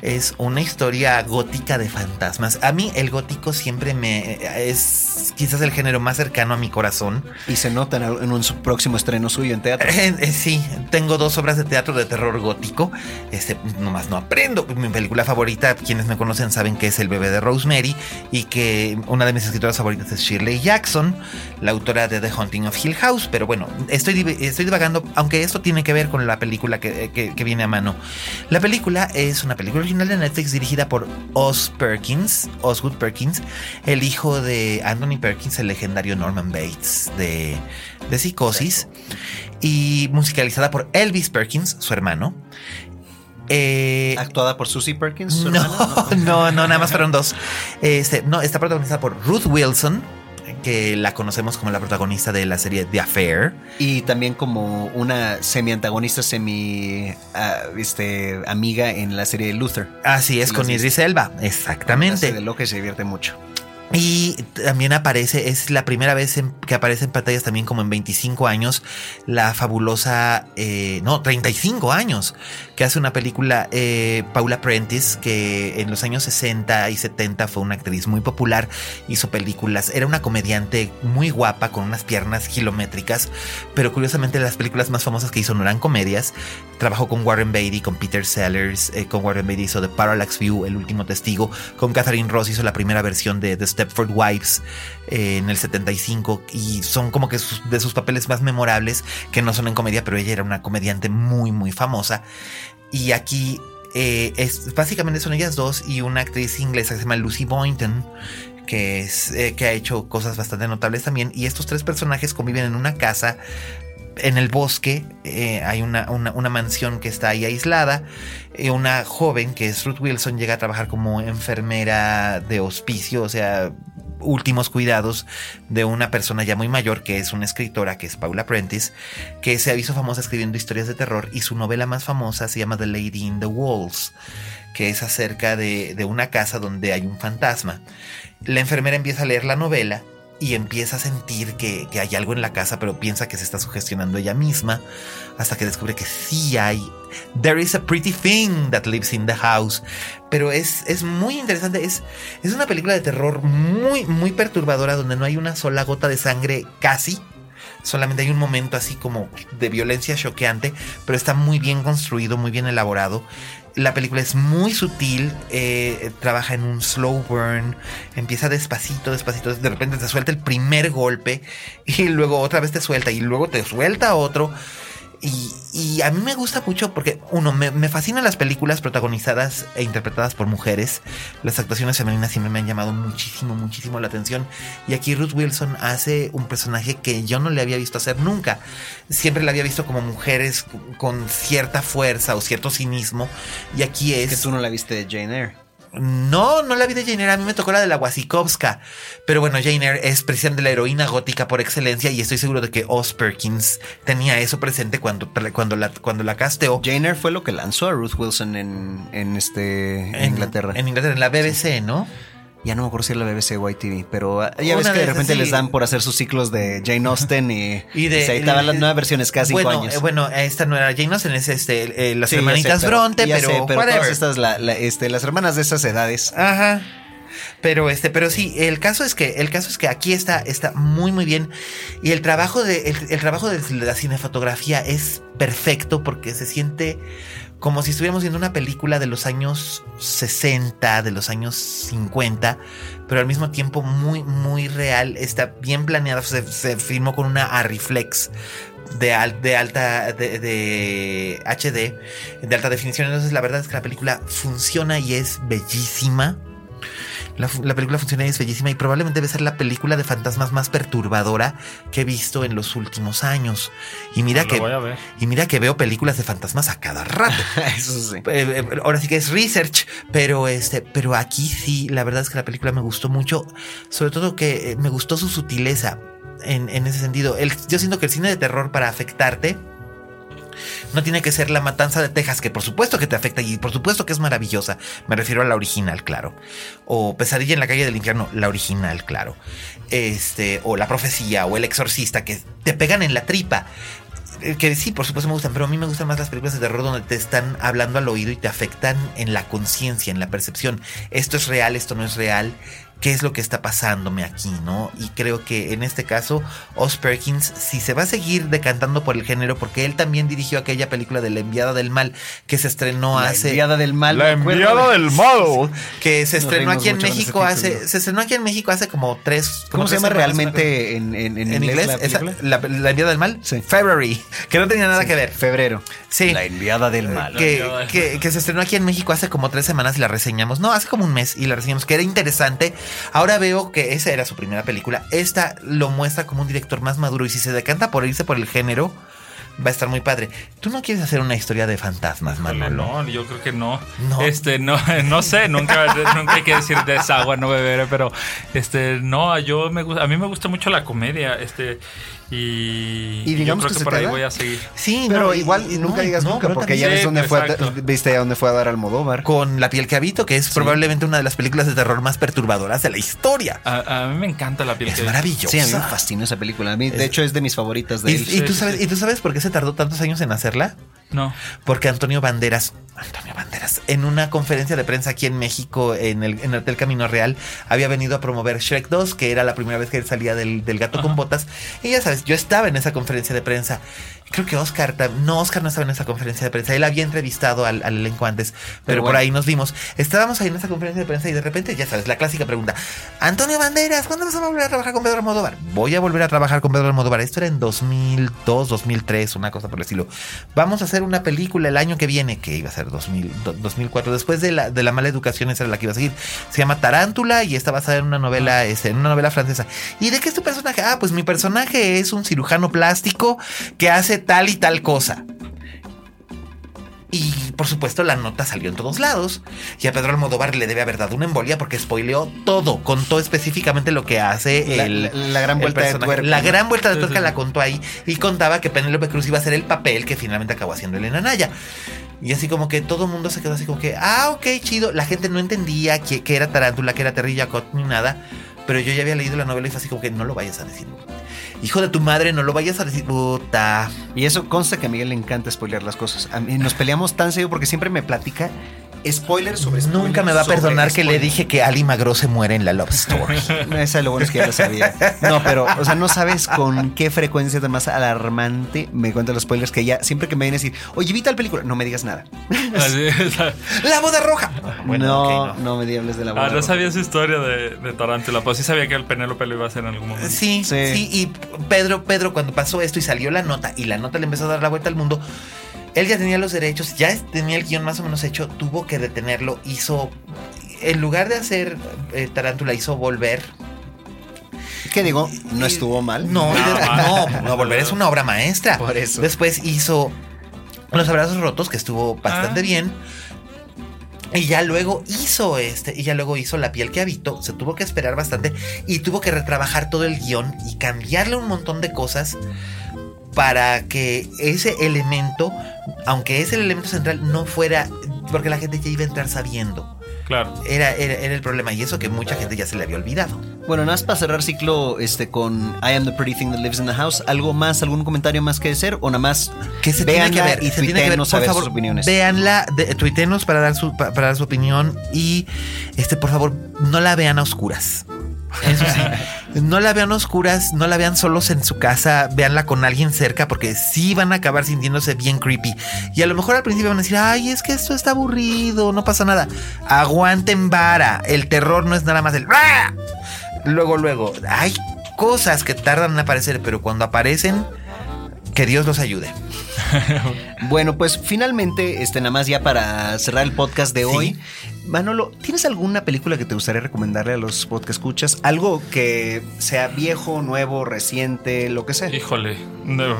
Es una historia gótica de fantasmas. A mí el gótico siempre me es quizás el género más cercano a mi corazón.
Y se nota en, un próximo estreno suyo en teatro. <laughs>
Eh, eh, sí, tengo dos obras de teatro de terror gótico. Este, nomás no aprendo. Mi película favorita, quienes me conocen saben que es El bebé de Rosemary y que una de mis escritoras favoritas es Shirley Jackson, la autora de The Haunting of Hill House. Pero bueno, estoy, estoy divagando, aunque esto tiene que ver con la película que, que- que viene a mano. La película es una película original de Netflix dirigida por Oz Perkins, Osgood Perkins, el hijo de Anthony Perkins, el legendario Norman Bates de, de Psicosis, y musicalizada por Elvis Perkins, su hermano. Eh,
Actuada por Susie Perkins. su
no, <laughs> no, no, nada más fueron dos. Este, no, está protagonizada por Ruth Wilson, que la conocemos como la protagonista de la serie The Affair.
Y también como una semi-antagonista, semi ah, este, amiga en la serie Luther.
Así es, con Idris Elba, exactamente.
De lo que se divierte mucho.
Y también aparece, es la primera vez en- que aparece en pantallas también como en 25 años, la fabulosa, eh, no, 35 años, hace una película, eh, Paula Prentice, que en los años 60 y 70 fue una actriz muy popular, hizo películas, era una comediante muy guapa, con unas piernas kilométricas, pero curiosamente las películas más famosas que hizo no eran comedias, trabajó con Warren Beatty, con Peter Sellers, eh, con Warren Beatty hizo The Parallax View, El último testigo, con Catherine Ross hizo la primera versión de The Stepford Wives eh, en el 75 y son como que de sus papeles más memorables que no son en comedia, pero ella era una comediante muy muy famosa y aquí eh, es básicamente son ellas dos y una actriz inglesa que se llama Lucy Boynton que es eh, que ha hecho cosas bastante notables también y estos tres personajes conviven en una casa en el bosque eh, hay una, una- una mansión que está ahí aislada. Una joven que es Ruth Wilson llega a trabajar como enfermera de hospicio, o sea, últimos cuidados de una persona ya muy mayor que es una escritora que es Paula Prentice, que se hizo famosa escribiendo historias de terror y su novela más famosa se llama The Lady in the Walls, que es acerca de, de una casa donde hay un fantasma. La enfermera empieza a leer la novela y empieza a sentir que, que hay algo en la casa, pero piensa que se está sugestionando ella misma, hasta que descubre que sí hay. There is a pretty thing that lives in the house. Pero es, es muy interesante. Es, es una película de terror muy, muy perturbadora, donde no hay una sola gota de sangre casi. Solamente hay un momento así como de violencia choqueante, pero está muy bien construido, muy bien elaborado. La película es muy sutil, eh, trabaja en un slow burn, empieza despacito, despacito, de repente te suelta el primer golpe y luego otra vez te suelta y luego te suelta otro. Y, y a mí me gusta mucho porque, uno, me, me, fascinan las películas protagonizadas e interpretadas por mujeres. Las actuaciones femeninas siempre me han llamado muchísimo, muchísimo la atención. Y aquí Ruth Wilson hace un personaje que yo no le había visto hacer nunca. Siempre la había visto como mujeres con cierta fuerza o cierto cinismo. Y aquí es...
Que tú no la viste de Jane Eyre.
No, no la vi de Jane Eyre, a mí me tocó la de la Wasikowska. Pero bueno, Jane Eyre es precisamente la heroína gótica por excelencia y estoy seguro de que Oz Perkins tenía eso presente cuando, cuando, la, cuando la casteó.
Jane Eyre fue lo que lanzó a Ruth Wilson en, en este, en, Inglaterra.
En Inglaterra, en la BBC, sí. ¿no?
Ya no me acuerdo si era la BBC o YTV, pero ya ves que de repente sí. les dan por hacer sus ciclos de Jane Austen y, <laughs>
y de,
y ahí estaban las nuevas versiones cada cinco
bueno,
años.
Eh, bueno, esta no era Jane Austen, es este, eh, las sí, hermanitas sé, pero, Bronte, pero,
sé, pero todas estas, la, la, este, las hermanas de esas edades.
Ajá. Pero este, pero sí, el caso es que, el caso es que aquí está, está muy muy bien. Y el trabajo de, el, el trabajo de la cinefotografía es perfecto porque se siente como si estuviéramos viendo una película de los años 60, de los años 50, pero al mismo tiempo muy, muy real. Está bien planeada. Se, filmó con una Arriflex de, de alta de, HD, de alta definición. Entonces, la verdad es que la película funciona y es bellísima. La, la, película funciona y es bellísima y probablemente debe ser la película de fantasmas más perturbadora que he visto en los últimos años. Y mira,
No,
que,
lo voy a ver.
y mira que veo películas de fantasmas a cada rato. <laughs>
Eso sí.
Eh, eh, ahora sí que es research, pero este, pero aquí sí, la verdad es que la película me gustó mucho, sobre todo que eh, me gustó su sutileza en, en ese sentido. El, yo siento que el cine de terror para afectarte no tiene que ser la matanza de Texas, que por supuesto que te afecta y por supuesto que es maravillosa. Me refiero a la original, claro. O Pesadilla en la calle del infierno, la original, claro. Este, o La profecía, o El exorcista, que te pegan en la tripa. Eh, Que sí, por supuesto me gustan, pero a mí me gustan más las películas de terror donde te están hablando al oído y te afectan en la conciencia, en la percepción. Esto es real, esto no es real. ¿Qué es lo que está pasándome aquí, no? Y creo que en este caso, Oz Perkins, si se va a seguir decantando por el género, porque él también dirigió aquella película de La enviada del mal que se estrenó
La
hace.
enviada del mal.
La enviada del mal. <laughs>
que se estrenó aquí en México hace. Se estrenó aquí en México hace como tres. como
¿Cómo se
tres
llama realmente en, en, en,
En inglés,
la
esa- la, la enviada del mal,
Sí.
February, que no tenía nada que ver.
Febrero.
Sí.
La enviada del mal.
que, que, que se estrenó aquí en México hace como tres semanas y la reseñamos. No, hace como un mes y la reseñamos, que era interesante. Ahora veo que esa era su primera película. Esta lo muestra como un director más maduro y si se decanta por irse por el género, va a estar muy padre. Tú no quieres hacer una historia de fantasmas, Manolo.
no, yo creo que no.
No.
Este, no, <laughs> no sé, nunca, nunca hay que decir desagua, no beber, pero este, no, yo me gusta, a mí me gusta mucho la comedia, este, y,
Y digamos
yo
que
creo que,
se
por
te
ahí
da.
voy a seguir.
Sí,
Pero
no,
igual
y-
nunca
no,
digas nunca, porque ya ves dónde fue, viste a dónde fue a dar Almodóvar.
con La piel que habito, que es probablemente una de las películas de terror más perturbadoras de la historia.
A, a mí me encanta la piel
Es
que-
maravillosa.
Sí, a mí me fascinó esa película. A mí, de
Es-
hecho, es de mis favoritas de
¿Y,
él.
y tú
sí,
sabes,
sí.
¿Y tú sabes por qué se tardó tantos años en hacerla?
No.
Porque Antonio Banderas, Antonio Banderas, en una conferencia de prensa aquí en México, en el, en el Hotel Camino Real, había venido a promover Shrek 2, que era la primera vez que él salía del, del gato con botas. Y ya sabes, yo estaba en esa conferencia de prensa. Creo que Oscar, no, Oscar no estaba en esa conferencia de prensa. Él había entrevistado al, al elenco antes, pero,
Pero
por ahí nos vimos. Estábamos ahí en esa conferencia de prensa y de repente, ya sabes, la clásica pregunta: Antonio Banderas, ¿cuándo vas a volver a trabajar con Pedro Almodóvar? Voy a volver a trabajar con Pedro Almodóvar. Esto era en 2002, 2003, una cosa por el estilo. Vamos a hacer una película el año que viene, que iba a ser 2000, do- 2004. Después de la, de la mala educación, esa era la que iba a seguir. Se llama Tarántula y está basada en una novela, este, en una novela francesa. ¿Y de qué es tu personaje? Ah, pues mi personaje es un cirujano plástico que hace tal y tal cosa. Y por supuesto la nota salió en todos lados. Y a Pedro Almodóvar le debe haber dado una embolia porque spoileó todo. Contó específicamente lo que hace
La-
el,
la- gran
el
vuelta de tuerca,
La gran vuelta de tuerca la contó ahí. Y contaba que Penélope Cruz iba a hacer el papel que finalmente acabó haciendo Elena Naya. Y así como que todo el mundo se quedó así como que, ah, ok, chido. La gente no entendía que, que era tarántula, que era Terry Jacot ni nada. Pero yo ya había leído la novela y fue así como que no lo vayas a decir. Hijo de tu madre, no lo vayas a decir, puta.
Y eso consta que a Miguel le encanta spoilear las cosas. A mí nos peleamos tan seguido porque siempre me platica spoilers sobre spoilers.
Nunca me va a perdonar que le dije que Ali Magro se muere en la Love Story. <laughs>
Esa lo bueno es que ya lo sabía. No, pero, o sea, no sabes con qué frecuencia tan más alarmante me cuenta los spoilers que ya siempre que me viene a decir, oye, vi tal película, no me digas nada. <laughs>
Así es.
¡La boda roja!
no,
ok,
no, me hables de la
Ah,
boda
no
roja.
sabía esa historia de, de Tarántula, pues sí sabía que el Penélope lo iba a hacer en algún momento.
Sí,
Sí.
sí, y Pedro, Pedro, cuando pasó esto y salió la nota y la nota le empezó a dar la vuelta al mundo, él ya tenía los derechos, ya tenía el guion más o menos hecho, tuvo que detenerlo, hizo, en lugar de hacer eh, Tarántula, hizo Volver.
¿Qué digo? No estuvo mal.
No, no, no, Volver es una obra maestra.
Por eso.
Después hizo Los Abrazos Rotos, que estuvo bastante
Ah.
bien. Y ya luego hizo este, y ya luego hizo La piel que habito, se tuvo que esperar bastante y tuvo que retrabajar todo el guion y cambiarle un montón de cosas para que ese elemento, aunque es el elemento central, no fuera, porque la gente ya iba a entrar sabiendo.
Claro.
Era, era, era el problema y eso que mucha gente ya se le había olvidado.
Bueno, nada más para cerrar ciclo este, con I am the pretty thing that lives in the house. ¿Algo más, algún comentario más que decir? ¿O nada más
que se tiene que ver
y
se tiene que ver por favor
sus opiniones?
véanla de, tuitenos para dar su pa- para dar su opinión y este por favor no la vean a oscuras eso sí. <laughs> No la vean oscuras no la vean solos en su casa véanla con alguien cerca porque sí van a acabar sintiéndose bien creepy. Y a lo mejor al principio van a decir ay es que esto está aburrido no pasa nada aguanten vara el terror no es nada más el luego luego hay cosas que tardan en aparecer pero cuando aparecen que Dios los ayude <laughs>
Bueno, pues finalmente, este, nada más ya para cerrar el podcast de
Sí.
hoy. Manolo, ¿tienes alguna película que te gustaría recomendarle a los podcast escuchas? Algo que sea viejo, nuevo, reciente, lo que sea.
Híjole, no,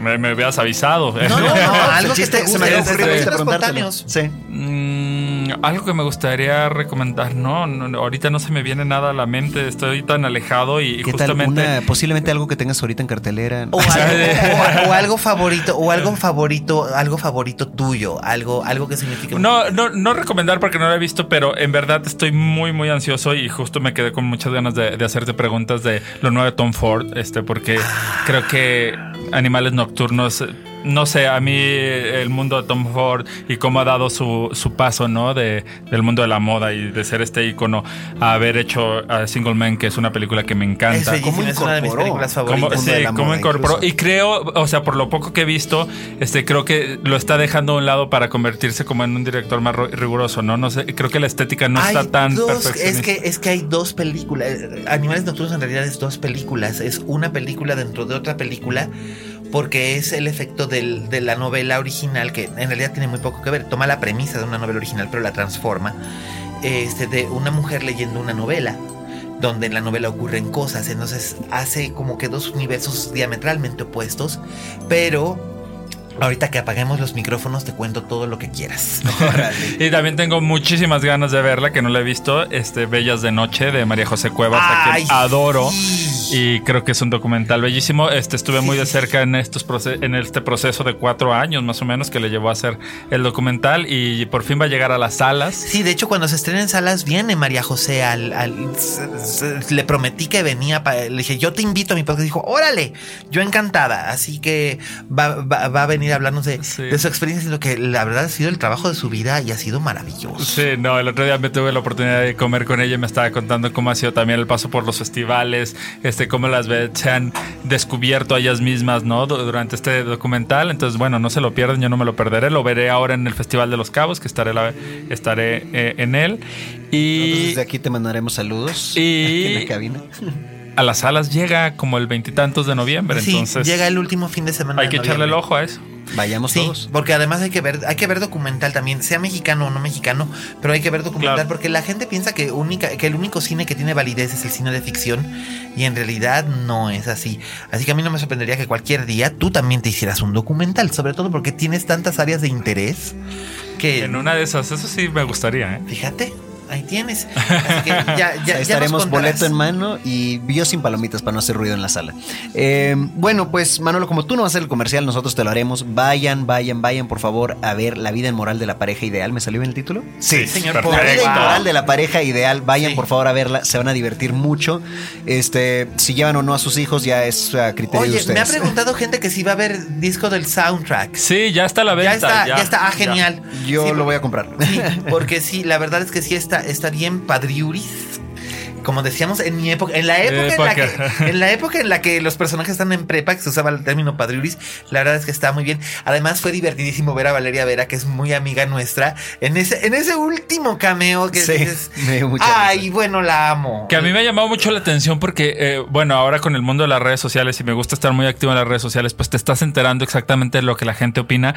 me, me habías avisado.
No, no, no, <laughs> algo que te
se me
este,
preguntártelo. Sí.
Mm, algo que me gustaría recomendar, no, ahorita no se me viene nada a la mente, estoy tan alejado y
¿Qué tal
justamente...
una, posiblemente algo que tengas ahorita en cartelera?
O <laughs> algo, o- o algo favorito, o algo favorito, algo favorito tuyo, algo, algo que signifique.
No, no, no recomendar porque no lo he visto, pero en verdad estoy muy, muy ansioso y justo me quedé con muchas ganas de, de hacerte preguntas de lo nuevo de Tom Ford, este, porque creo que Animales Nocturnos, no sé, a mí el mundo de Tom Ford y cómo ha dado su, su paso, ¿no? De, del mundo de la moda y de ser este icono a haber hecho a Single Man, que es una película que me encanta.
¿Cómo
es una de mis
incorporó?
películas
Cómo,
favoritas.
de
sí,
la
cómo
moda,
incorporó.
incluso.
Y creo, o sea, por lo poco que he visto, este, creo que lo está dejando a un lado para convertirse como en un director más ro- riguroso, ¿no? No sé, creo que la estética no
Hay
está tan
dos-
perfeccionista.
es que es que hay dos películas. Animales Nocturnos en realidad es dos películas. Es una película dentro de otra película. Porque es el efecto de la novela original, que en realidad tiene muy poco que ver. Toma la premisa de una novela original, pero la transforma. Este, de una mujer leyendo una novela. Donde en la novela ocurren cosas. Entonces hace como que dos universos diametralmente opuestos. Pero ahorita que apaguemos los micrófonos, te cuento todo lo que quieras. <laughs>
Y también tengo muchísimas ganas de verla, que no la he visto, este, Bellas de Noche, de María José Cuevas, a quien adoro. Y creo que es un documental bellísimo. Este, estuve muy de cerca en, estos en este proceso de cuatro años, más o menos, que le llevó a hacer el documental. Y por fin va a llegar a las salas.
Sí, de hecho, cuando se estrena en salas, viene María José al. le prometí que venía. le dije, yo te invito a mi podcast. Dijo, órale, yo encantada. Así que va, va- va a venir a hablarnos de,
Sí.
de su experiencia, lo que la verdad ha sido el trabajo de su vida y ha sido maravilloso.
Sí, no, el otro día me tuve la oportunidad de comer con ella y me estaba contando cómo ha sido también el paso por los festivales, este, cómo las se han descubierto a ellas mismas, ¿no? Du- Durante este documental. Entonces, bueno, no se lo pierdan, yo no me lo perderé. Lo veré ahora en el Festival de los Cabos, que estaré, la- estaré eh, en él. Y
desde aquí te mandaremos saludos
Y- <laughs>
aquí en la cabina.
A las salas llega como el veintitantos de noviembre.
Sí,
entonces,
llega el último fin de semana.
hay
de
que echarle el ojo a eso.
Vayamos
Sí,
todos.
porque además hay que ver, hay que ver documental también, sea mexicano o no mexicano, pero hay que ver documental
Claro.
porque la gente piensa que única, que el único cine que tiene validez es el cine de ficción y en realidad no es así. Así que a mí no me sorprendería que cualquier día tú también te hicieras un documental, sobre todo porque tienes tantas áreas de interés que
En una de esas, eso sí me gustaría, ¿eh?
fíjate. Ahí tienes. <laughs> Así que ya, ya,
Ya
ya
estaremos
nos
boleto en mano y yo sin palomitas para no hacer ruido en la sala. Eh, bueno, pues Manolo, como tú no vas a hacer el comercial, nosotros te lo haremos. Vayan, vayan, vayan, por favor, a ver La vida inmoral de la pareja ideal. ¿Me salió bien el título?
Sí, señor.
perfecto.
La
por-
vida
Wow.
inmoral de la pareja ideal, vayan
Sí.
por favor a verla, se van a divertir mucho. Este, si llevan o no a sus hijos ya es a criterio de
Oye,
ustedes.
me ha preguntado gente que si va a ver disco del soundtrack.
Sí, ya está a la venta.
ya está, ya, está. Ah, genial.
Yo
Sí,
lo voy a comprar.
Sí, porque sí, la verdad es que sí está, está bien padriuris. Como decíamos en mi época, en la época, En, la que, en la época en la que los personajes están en prepa, que se usaba el término padriuris, la verdad es que está muy bien. Además fue divertidísimo ver a Valeria Vera, que es muy amiga nuestra, en ese, en ese último cameo que
Sí,
dices,
me dio mucha
ay, bueno, la amo.
Que a mí me ha llamado mucho la atención porque, eh, bueno, ahora con el mundo de las redes sociales y me gusta estar muy activo en las redes sociales, pues te estás enterando exactamente de lo que la gente opina.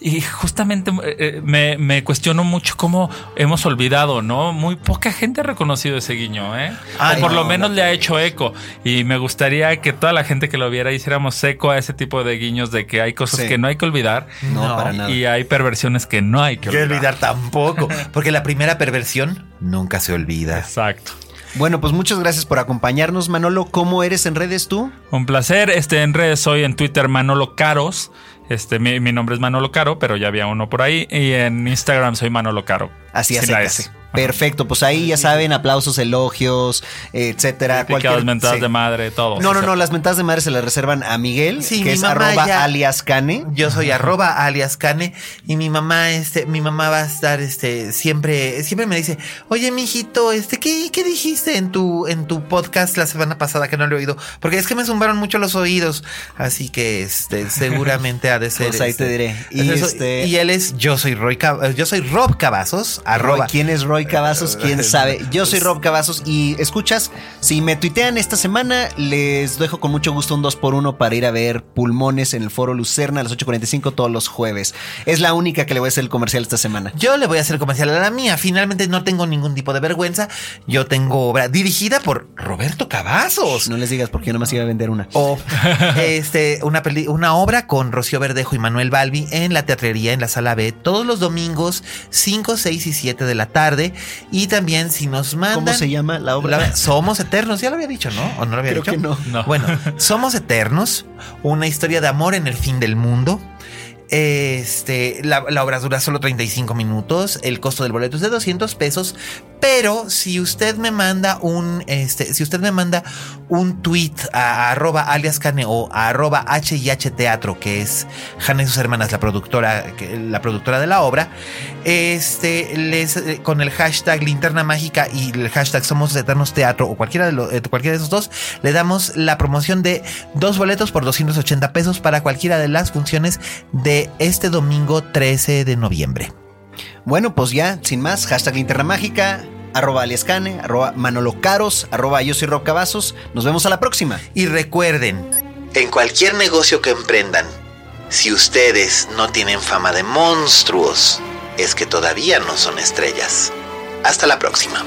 Y justamente eh, eh, me, me cuestiono mucho cómo hemos olvidado, ¿no? Muy poca gente ha reconocido ese guiño, ¿eh?
Ay,
o por lo
no,
menos
no.
le ha hecho eco. Y me gustaría que toda la gente que lo viera hiciéramos eco a ese tipo de guiños de que hay cosas
Sí.
que no hay que olvidar.
No,
No,
para nada.
Y hay perversiones que no hay que
que
olvidar.
olvidar tampoco, <laughs> porque la primera perversión nunca se olvida.
Exacto.
Bueno, pues muchas gracias por acompañarnos, Manolo. ¿Cómo eres en redes tú?
Un placer. Este, en redes soy en Twitter Manolo Caros. Este, mi, mi nombre es Manolo Caro, pero ya había uno por ahí. Y en Instagram soy Manolo Caro.
Así
Sin
es. Perfecto, pues ahí ya saben, aplausos, elogios, etcétera.
Picadas mentadas
sí.
de madre, todo.
No, no, no, las mentadas de madre se las reservan a Miguel,
Sí,
que
mi
es arroba
ya-
alias Cane.
Yo soy arroba alias Cane y mi mamá, este, mi mamá va a estar, este, siempre, siempre me dice, oye, mijito, este, ¿qué, qué dijiste en tu, en tu podcast la semana pasada que no lo he oído? Porque es que me zumbaron mucho los oídos, así que, este, <laughs> seguramente ha de ser.
Pues ahí
este,
te diré.
es
Y
eso.
este-
y él es, yo soy Roy, yo soy Rob Cavazos, arroba.
Roy, ¿Quién es Roy Cavazos? ¿Quién sabe? Yo soy Rob Cavazos y escuchas, si me tuitean esta semana, les dejo con mucho gusto un 2x1 para ir a ver Pulmones en el Foro Lucerna a las 8.45 todos los jueves. Es la única que le voy a hacer el comercial esta semana.
Yo le voy a hacer comercial a la mía. Finalmente no tengo ningún tipo de vergüenza. Yo tengo obra dirigida por Roberto Cavazos.
No les digas porque yo nomás iba a vender una.
O este, una, peli- una obra con Rocío Verdejo y Manuel Balbi en la teatrería en la sala B todos los domingos 5, 6 y 7 de la tarde. Y también si nos mandan...
¿Cómo se llama la obra?
La- Somos Eternos, ya lo había dicho, ¿no? ¿O no lo había
Creo
dicho?
que no.
No.
Bueno, Somos Eternos, una historia de amor en el fin del mundo. Este, la, la obra dura solo 35 minutos, el costo del boleto es de 200 pesos, pero si usted me manda un, este, si usted me manda un tweet a, arroba alias Cane o a arroba HIH Teatro, que es Hanna y sus hermanas, la productora, la productora de la obra, este, eh, con el hashtag linterna mágica y el hashtag somos eternos teatro o cualquiera de, los, cualquiera de esos dos, le damos la promoción de dos boletos por 280 pesos para cualquiera de las funciones de este domingo 13 de noviembre.
Bueno, pues ya, sin más, hashtag linterna mágica, arroba aliascane, arroba manolocaros, arroba yo soy. Nos vemos a la próxima.
Y recuerden, en cualquier negocio que emprendan, si ustedes no tienen fama de monstruos, es que todavía no son estrellas. Hasta la próxima.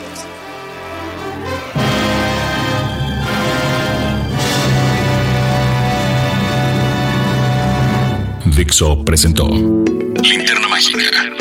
Dixo presentó Linterna Mágica